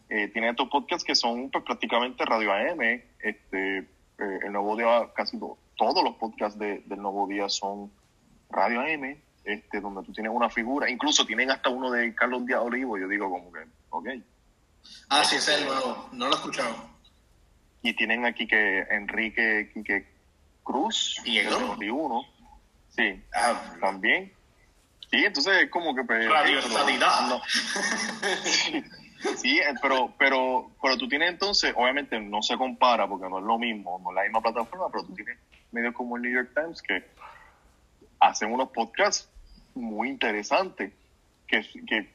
eh, tiene estos podcasts que son pues, prácticamente Radio AM, este, eh, el Nuevo Día, casi todos los podcasts de, del Nuevo Día son Radio AM, este, donde tú tienes una figura, incluso tienen hasta uno de Carlos Díaz Olivo, yo digo como que, ok. Ah, sí, es el nuevo, no lo he escuchado. Y tienen aquí que Enrique Quique Cruz, y el uno. Sí, ah, también. Sí, entonces es como que... Pues, Radio no. sí, eh, pero, pero, pero tú tienes entonces, obviamente no se compara porque no es lo mismo, no es la misma plataforma, pero tú tienes medios como el New York Times que hacen unos podcasts muy interesantes, que, que,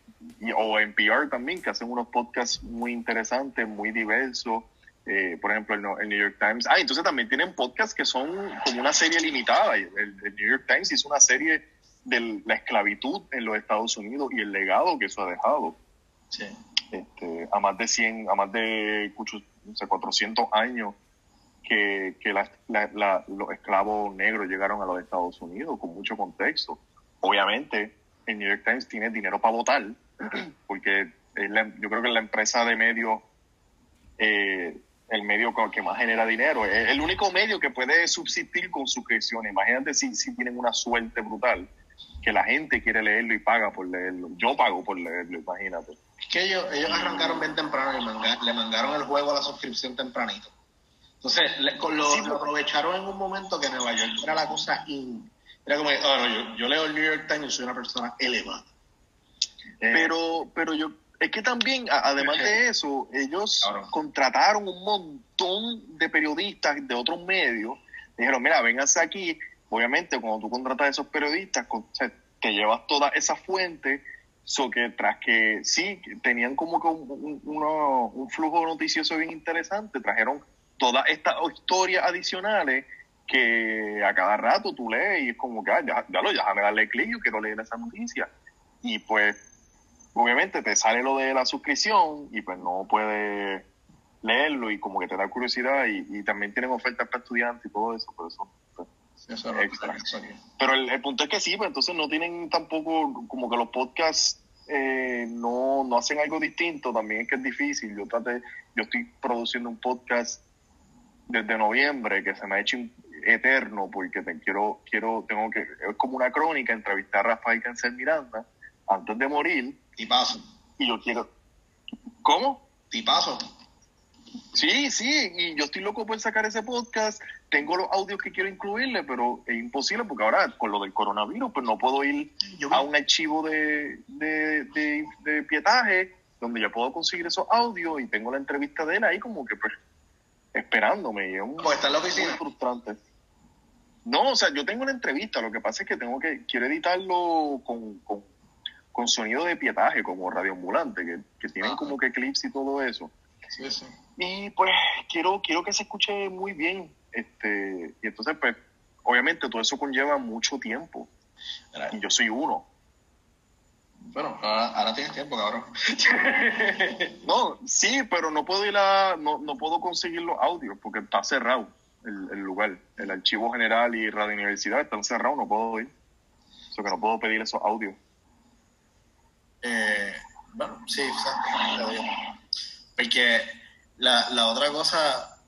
o NPR también, que hacen unos podcasts muy interesantes, muy diversos. Eh, por ejemplo, el, New York Times. Ah, entonces también tienen podcasts que son como una serie limitada. El, el New York Times hizo una serie de la esclavitud en los Estados Unidos y el legado que eso ha dejado. Sí. Este, a más de 100, a más de 400 años que, que los esclavos negros llegaron a los Estados Unidos con mucho contexto. Obviamente, el New York Times tiene dinero para votar, porque yo creo que la empresa de medios, eh, el medio que más genera dinero, es el único medio que puede subsistir con suscripciones. Imagínate si, si tienen una suerte brutal, que la gente quiere leerlo y paga por leerlo. Yo pago por leerlo, imagínate. Es que ellos, ellos arrancaron bien temprano y le mangaron el juego a la suscripción tempranito. Entonces, lo, aprovecharon en un momento que Nueva York era la cosa Era como, oh, yo, leo el New York Times y soy una persona elevada. Eh, pero, pero yo, es que también, además de eso, ellos contrataron un montón de periodistas de otros medios. Dijeron, mira, vénganse aquí. Obviamente, cuando tú contratas a esos periodistas, te llevas toda esa fuente, so que tras que sí, tenían como que un, un flujo noticioso bien interesante, trajeron todas estas historias adicionales que a cada rato tú lees y es como que, ah, ya, ya lo, déjame darle clic, yo quiero leer esa noticia. Y pues, obviamente te sale lo de la suscripción y pues no puedes leerlo y como que te da curiosidad y, también tienen ofertas para estudiantes y todo eso, por eso, pues, extra. Pero el, punto es que sí, pues entonces no tienen tampoco como que los podcasts eh, no, no hacen algo distinto, también es que es difícil. Yo traté, yo estoy produciendo un podcast desde noviembre que se me ha hecho eterno porque te quiero, quiero, tengo que, es como una crónica, entrevistar a Rafael Cancel Miranda antes de morir. Y paso. Y yo quiero, ¿cómo? Y paso. Sí, sí, y yo estoy loco por sacar ese podcast. Tengo los audios que quiero incluirle, pero es imposible porque ahora con lo del coronavirus, pues no puedo ir a un archivo de, de, de, de pietaje donde yo puedo conseguir esos audios y tengo la entrevista de él ahí como que pues esperándome. Y es un, está en la oficina? frustrante. No, o sea, yo tengo una entrevista, lo que pasa es que tengo que, quiero editarlo con, con, sonido de pietaje, como radioambulante, que, que tienen como que clips y todo eso. Sí, sí. Y pues quiero, quiero que se escuche muy bien. Este, y entonces, pues, obviamente todo eso conlleva mucho tiempo. Y yo soy uno. Bueno, ahora, tienes tiempo, cabrón. no, sí, pero no puedo ir a, no, no puedo conseguir los audios porque está cerrado el, el, lugar. El archivo general y Radio Universidad están cerrados, no puedo ir. O que no puedo pedir esos audios. Eh, bueno, sí, exacto. Porque la, la otra cosa,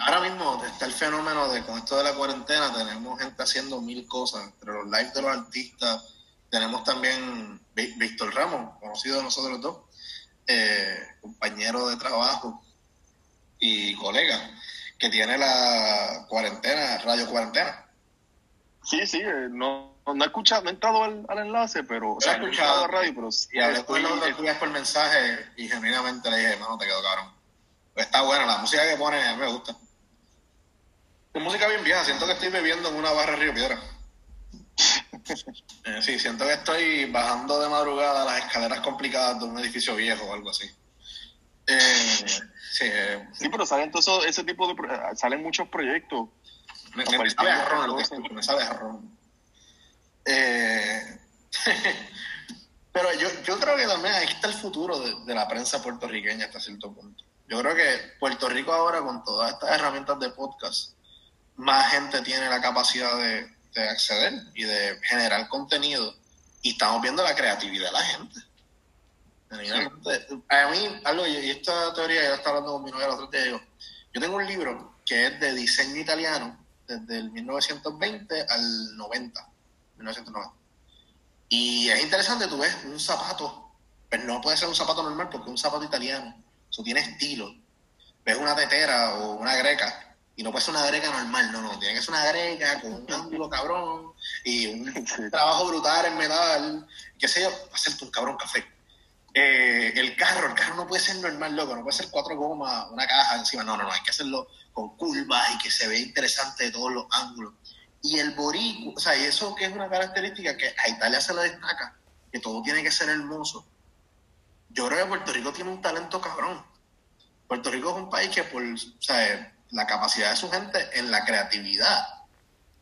ahora mismo está el fenómeno de con esto de la cuarentena, tenemos gente haciendo mil cosas, entre los lives de los artistas tenemos también Víctor Ramos, conocido de nosotros dos, eh, compañero de trabajo y colega, que tiene la cuarentena, radio cuarentena. Sí, sí, eh, no, no he escuchado, no he entrado al, enlace, pero o sea, he escuchado la radio, pero y hablé con los días por mensaje y genuinamente le dije, no te quedo cabrón. Pues está buena, la música que pone a mí me gusta. Es música bien vieja, siento que estoy bebiendo en una barra Río Piedra. Eh, sí, siento que estoy bajando de madrugada las escaleras complicadas de un edificio viejo o algo así. Eh, sí, eh, sí, pero salen todo ese tipo de salen muchos proyectos. Me, me sabe a ron lo que me sabe a ron. pero yo, yo creo que también ahí está el futuro de, la prensa puertorriqueña hasta cierto punto. Yo creo que Puerto Rico ahora, con todas estas herramientas de podcast, más gente tiene la capacidad de, acceder y de generar contenido. Y estamos viendo la creatividad de la gente. A mí, y esta teoría, yo estaba hablando con mi novia el otro día, yo tengo un libro que es de diseño italiano desde el 1920 al 90, 1990. Y es interesante, tú ves un zapato, pero no puede ser un zapato normal porque es un zapato italiano, eso tiene estilo. Ves una tetera o una greca y no puede ser una greca normal, no, no, tiene que ser una greca con un ángulo cabrón y un trabajo brutal en metal, qué sé yo, hacerte un cabrón café. Eh, el carro, el carro no puede ser normal, loco, no puede ser cuatro gomas, una caja encima, no, no, no, hay que hacerlo con curvas y que se ve interesante de todos los ángulos. Y el boricua, o sea, y eso que es una característica que a Italia se le destaca, que todo tiene que ser hermoso. Yo creo que Puerto Rico tiene un talento cabrón. Puerto Rico es un país que por, sea, la capacidad de su gente en la creatividad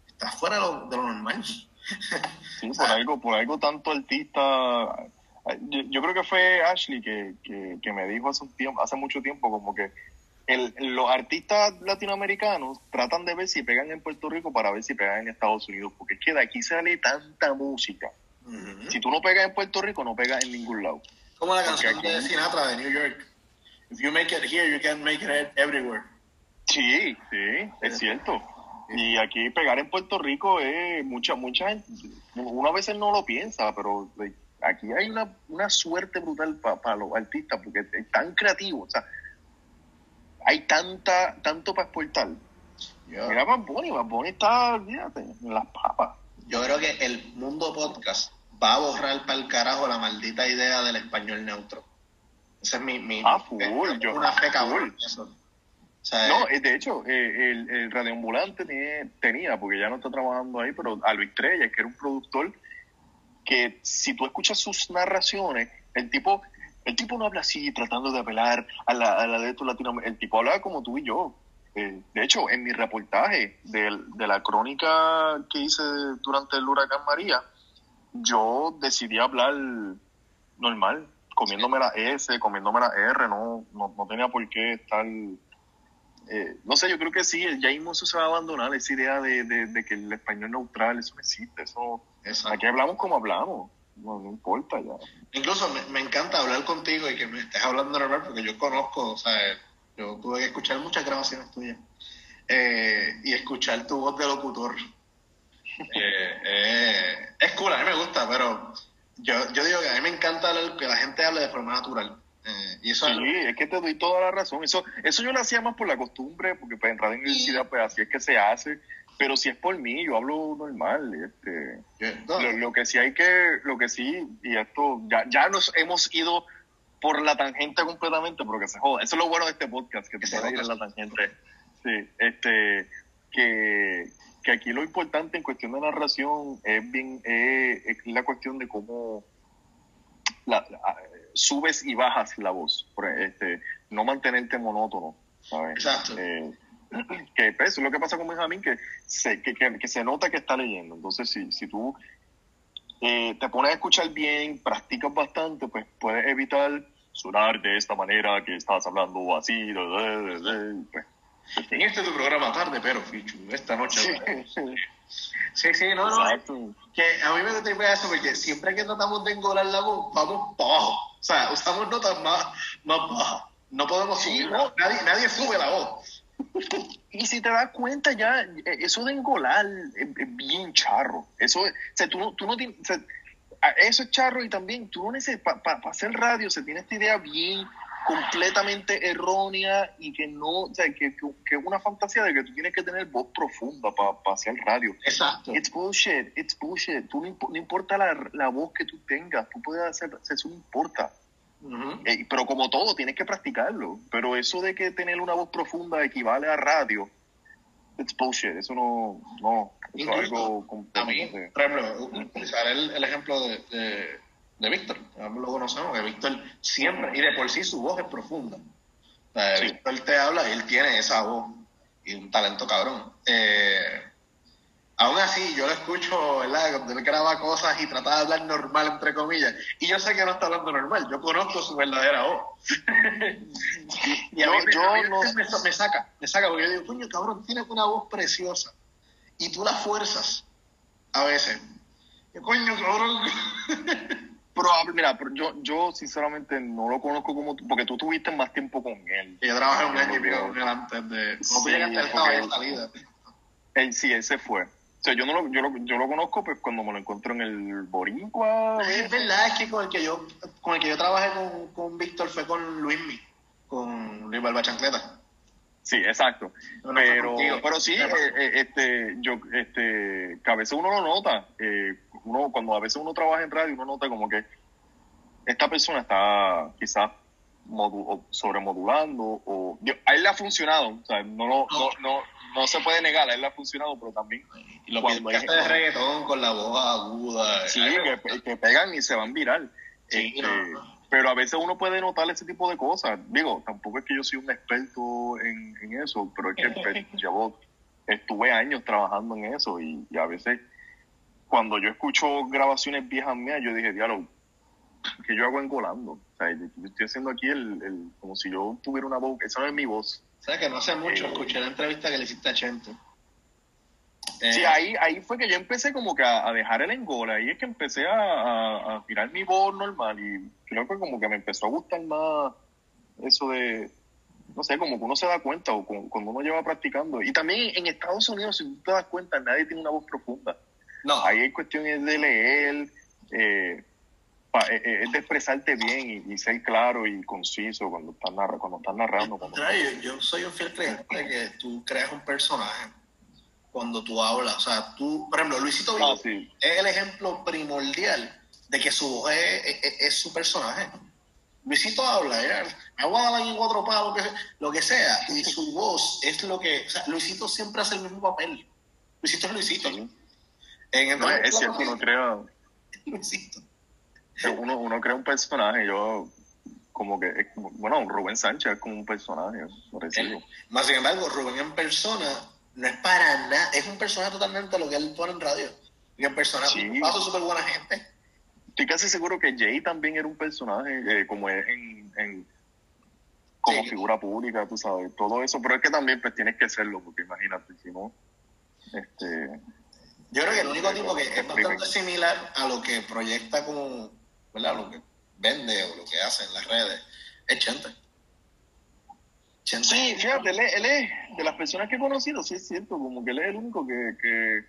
está fuera de lo, normal. Sí, por algo, por algo tanto artista. Yo, creo que fue Ashley que, que, me dijo hace un tiempo, hace mucho tiempo, como que el, los artistas latinoamericanos tratan de ver si pegan en Puerto Rico para ver si pegan en Estados Unidos, porque es que de aquí sale tanta música. Si tú no pegas en Puerto Rico, no pegas en ningún lado. Como la canción de Sinatra de New York. If you make it here, you can make it everywhere. Sí, sí, es cierto. Y aquí pegar en Puerto Rico es mucha, mucha gente, uno a veces no lo piensa, pero aquí hay una, una suerte brutal para los artistas porque es tan creativo. O sea, hay tanta, tanto para exportar. Mira Bad Bunny, Bad Bunny está, olvídate, en las papas. Yo creo que el mundo podcast va a borrar para el carajo la maldita idea del español neutro. Esa es mi, mi ah, full, yo, una fe cabrón. no, eh, de hecho, eh, el, el radioambulante tenía, tenía, porque ya no está trabajando ahí, pero a Luis Trella, que era un productor, que si tú escuchas sus narraciones, el tipo el tipo no habla así, tratando de apelar a la, a la de estos latinoamericanos. El tipo habla como tú y yo. Eh, de hecho, en mi reportaje de, de, la crónica que hice durante el huracán María, yo decidí hablar normal, comiéndome la S, comiéndome la R, no, no, tenía por qué estar... Eh, no sé, yo creo que sí, ya mismo eso se va a abandonar, esa idea de, de, que el español neutral, eso no existe, eso... Aquí hablamos como hablamos no, no importa ya. Incluso me, me, encanta hablar contigo y que me estés hablando normal porque yo conozco, o sea, yo tuve que escuchar muchas grabaciones tuyas eh, y escuchar tu voz de locutor. Eh, eh, es cool, a mí me gusta, pero yo, yo digo que a mí me encanta que la gente hable de forma natural. y eso sí, es, que te doy toda la razón. Eso, eso yo lo hacía más por la costumbre, porque para entrar en universidad, pues así es que se hace pero si es por mí, yo hablo normal. Este, lo, que sí hay que, lo que sí, y esto, ya, ya nos hemos ido por la tangente completamente, pero que se joda. Eso es lo bueno de este podcast, que te puedes ir en la tangente. Sí, este, que, que aquí lo importante en cuestión de narración es bien, es la cuestión de cómo la, subes y bajas la voz. Este, no mantenerte monótono, ¿sabes? Exacto. Eh, que pues, eso es lo que pasa con Benjamín, que se, que, que, se nota que está leyendo. Entonces, si, si tú eh, te pones a escuchar bien, practicas bastante, pues puedes evitar sonar de esta manera que estás hablando así. pues. En este tu programa tarde, pero Fichu, esta noche. Sí, sí, no, no. Que a mí me tripe eso porque siempre que tratamos de engolar la voz, vamos para abajo. O sea, usamos notas más, más bajas. No podemos subir. Nadie, nadie sube la voz. Y si te das cuenta ya, eh, eso de engolar es bien charro. Eso, o sea, tú no, tú no tienes, eso es charro y también tú no necesitas, para hacer radio se tiene esta idea bien completamente errónea y que no, o sea, que, que, una fantasía de que tú tienes que tener voz profunda para hacer radio. Exacto. It's bullshit, it's bullshit. Tú no, importa la, la, voz que tú tengas, tú puedes hacer, eso no importa. Eh, pero como todo, tienes que practicarlo. Pero eso de que tener una voz profunda equivale a radio, it's bullshit. Eso no, no, es algo completamente... A mí, por utilizar el, ejemplo de, de, Víctor, lo conocemos, que Víctor siempre, y de por sí su voz es profunda. Víctor te habla y él tiene esa voz y un talento cabrón. Eh, aún así, yo lo escucho, ¿verdad? Cuando él graba cosas y trata de hablar normal, entre comillas. Y yo sé que no está hablando normal, yo conozco su verdadera voz. y a mí, Yo- me, a mí yo no- me, me saca, me saca, porque yo digo, coño, cabrón, tienes una voz preciosa. Y tú la fuerzas a veces. Y, coño, cabrón. Probable, mira, pero yo, yo sinceramente no lo conozco como tú, porque tú tuviste más tiempo con él. yo trabajé un año y pico con él antes de. Tú Sí, llegaste, él porque- en salida. Él sí, ese fue. Sea, yo, no lo, yo, lo, yo lo conozco pues cuando me lo encuentro en el Boricua. Es verdad, es que con el que yo, con el que yo trabajé con, con Víctor fue con Luismi, con Luis Barba Chancleta. Sí, exacto. No, no fue pero, pero sí, eh, eh, este, yo, este, que a veces uno lo nota. eh, uno, cuando a veces uno trabaja en radio, uno nota como que esta persona está quizás modu- sobremodulando o yo- a él le ha funcionado, o sea, no, lo- no, no, no se puede negar, a él le ha funcionado, pero también Y lo Cuando que hay- de reggaetón con la voz aguda. sí, Ay, que, pe- que pegan y se van viral. Sí, Este, no. Pero a veces uno puede notar ese tipo de cosas. Digo, tampoco es que yo soy un experto en, en eso, pero es que pues, llevo, estuve años trabajando en eso y, y a veces cuando yo escucho grabaciones viejas mías, yo dije, diálogo, que yo hago engolando? O sea, yo, estoy haciendo aquí el, el, como si yo tuviera una voz, esa no es mi voz. ¿Sabes que no hace mucho Eh. escuché la entrevista que le hiciste a Chente? Eh, Sí, ahí, ahí fue que yo empecé como que a, a dejar el engola, ahí es que empecé a, a, a tirar mi voz normal y creo que como que me empezó a gustar más eso de, no sé, como que uno se da cuenta o cu- cuando uno lleva practicando. Y también en Estados Unidos, si tú te das cuenta, nadie tiene una voz profunda. No, Ahí hay cuestiones de leer, eh, es de expresarte bien y, y ser claro y conciso cuando estás, narra, cuando estás narrando. cuando- contrario, yo soy un fiel creyente que tú creas un personaje cuando tú hablas. O sea, tú, por ejemplo, Luisito Ah, sí. es el ejemplo primordial de que su voz es, es- es su personaje. Luisito habla, me voy a dar aquí cuatro palos, lo que, lo que sea, y su voz es lo que. O sea, Luisito siempre hace el mismo papel. Luisito es Luisito. Sí. En No, es cierto, uno crea, Luisito. Uno, uno crea un personaje, yo como que, como- bueno, Rubén Sánchez es como un personaje parecido. Más sin embargo, Rubén en persona no es para nada, es un personaje totalmente lo que él pone en radio. Y en persona, Sí. un paso súper buena gente. Estoy casi seguro que Jay también era un personaje, eh, como es en, en- como Sí. figura pública, tú sabes, todo eso, pero es que también pues tienes que serlo, porque imagínate, si no, este, Yo creo que el único tipo que es bastante similar a lo que proyecta como, ¿verdad? Lo que vende o lo que hace en las redes es Chente. Chente. Sí, fíjate, él es, él es de las personas que he conocido, sí es cierto, como que él es el único que, que,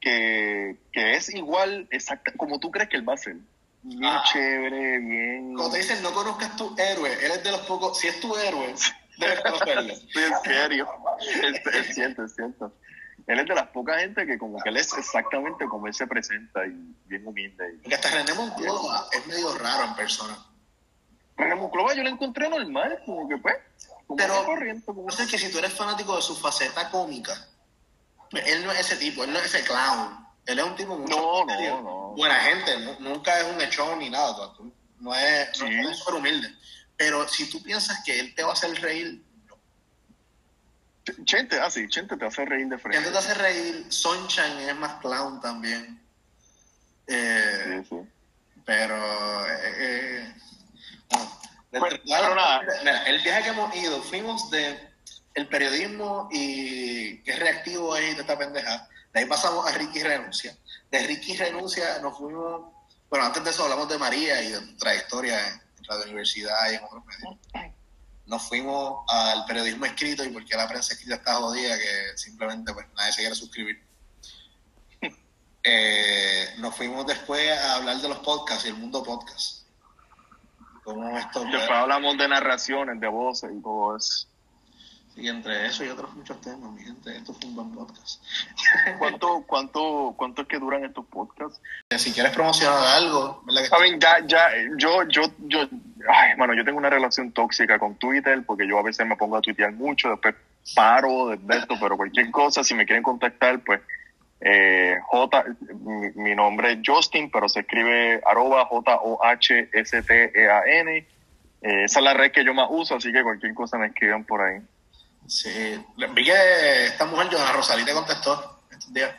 que, que es igual, exacta, como tú crees que él va a ser. Bien Ah. chévere, bien... Cuando te dicen no conozcas tu héroe, él es de los pocos, si es tu héroe, debes conocerlo. Sí, en serio. Es, es cierto, es cierto. Él es de las pocas gente que como que él es exactamente como él se presenta y bien humilde. Porque hasta René Moncloa es medio raro en persona. René Monclova yo lo encontré normal, como que pues, como Pero- que corriente, como No sé que si tú eres fanático de su faceta cómica, pues él no es ese tipo, él no es ese clown. Él es un tipo mucho No, no, no. buena gente, nu- nunca es un echón ni nada, no es, no Sí. es súper humilde. Pero si tú piensas que él te va a hacer reír, Chente, ah sí, Chente te hace reír de frente. te hace reír, Sunshine es más clown también. Eh, Sí, sí. Pero, eh, eh, bueno, Pues, pero las- nada. mira, el viaje que hemos ido, fuimos de el periodismo y qué reactivo es y de esta pendeja. De ahí pasamos a Ricky Renuncia. De Ricky Renuncia nos fuimos, bueno, antes de eso hablamos de María y de trayectoria en Radio Universidad y en otros medios. Nos fuimos al periodismo escrito y porque la prensa escrita está jodida que simplemente pues nadie se quiere suscribir. Eh, nos fuimos después a hablar de los podcasts y el mundo podcast. Cómo esto Después hablamos de narraciones, de voces y todo eso. Y entre eso y otros muchos temas, mi gente, esto fue un buen podcast. ¿Cuánto, cuánto, cuánto es que duran estos podcasts? Si quieres promocionar algo, ¿verdad? que- Saben, ya, ya, yo, yo, yo, ay, mano, yo tengo una relación tóxica con Twitter porque yo a veces me pongo a tuitear mucho, después paro de de esto, pero cualquier cosa, si me quieren contactar, pues, eh, J, mi, mi nombre es Justin, pero se escribe arroba J-O-H-S-T-E-A-N. Eh, esa es la red que yo más uso, así que cualquier cosa me escriben por ahí. Sí, vi que esta mujer, Joana Rosalí, te contestó estos días.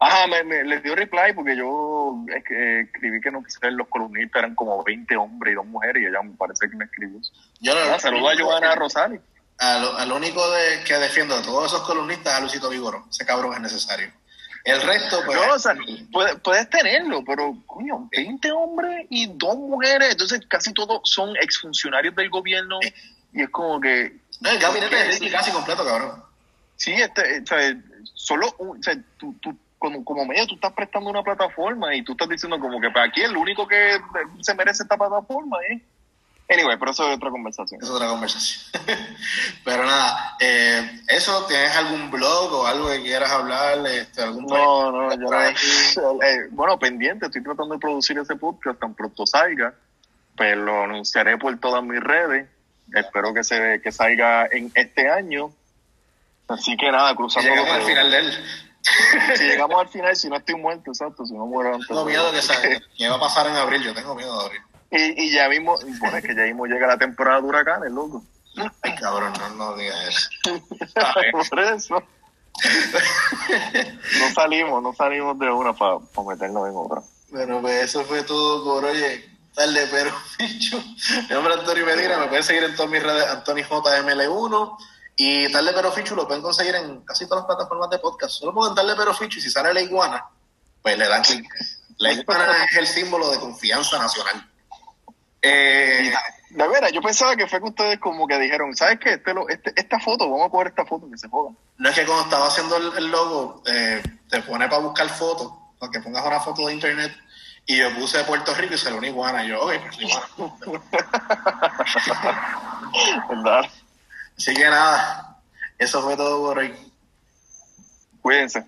Ajá, me, me, le dio reply porque yo es que, escribí que no quise los columnistas eran como 20 hombres y dos mujeres y ella me parece que me escribió. Yo Ah, saludos a Joana Rosales. Al, al único de, que defiendo de todos esos columnistas es a Luisito Vigoro. Ese cabrón es necesario. El resto, pues. No, o sea, puedes, puedes tenerlo, pero, coño, 20 hombres y dos mujeres, entonces casi todos son exfuncionarios del gobierno y es como que... no, el gabinete de Ricky casi completo, cabrón. Sí, este, o sea, solo, un- o sea, tú, tú, como, como medio tú estás prestando una plataforma y tú estás diciendo como que para aquí el único que se merece esta plataforma es... Anyway, pero eso es otra conversación. Es otra conversación. Pero nada, eh, ¿eso tienes algún blog o algo que quieras hablar? Este, algún No, no, yo no. Eh, bueno, pendiente, estoy tratando de producir ese podcast tan pronto salga, pero lo anunciaré por todas mis redes. Espero que se que salga en este año. Así que nada, Si cruzando llegamos los al final de él. Si llegamos al final, si no estoy muerto, exacto, si no muero antes. Tengo miedo que, salga, que va a pasar en abril. Yo tengo miedo de abril. Y, y ya mismo, bueno, es que ya mismo llega la temporada de huracanes, loco. Ay, cabrón, no, no digas eso. Por eso. No salimos, no salimos de una para meternos en otra. Bueno, pues eso fue todo por hoy. Tarde, pero ficho. Mi nombre es Antonio Medina. Me pueden seguir en todas mis redes, Anthony JML1. Y Tarde Pero Fichu lo pueden conseguir en casi todas las plataformas de podcast. Solo pongan Tarde Pero Fichu y si sale la iguana, pues le dan clic. La iguana es el símbolo de confianza nacional. Eh, De veras, yo pensaba que fue que ustedes como que dijeron, ¿sabes qué? Este, lo- este- esta foto, vamos a coger esta foto que se joda. no es que cuando estaba haciendo el, el logo, eh, te pone para buscar fotos, para que pongas una foto de internet. Y yo puse Puerto Rico y salió una iguana. Y yo, ok, pues iguana. ¿Verdad? Así que nada, eso fue todo por hoy. Cuídense.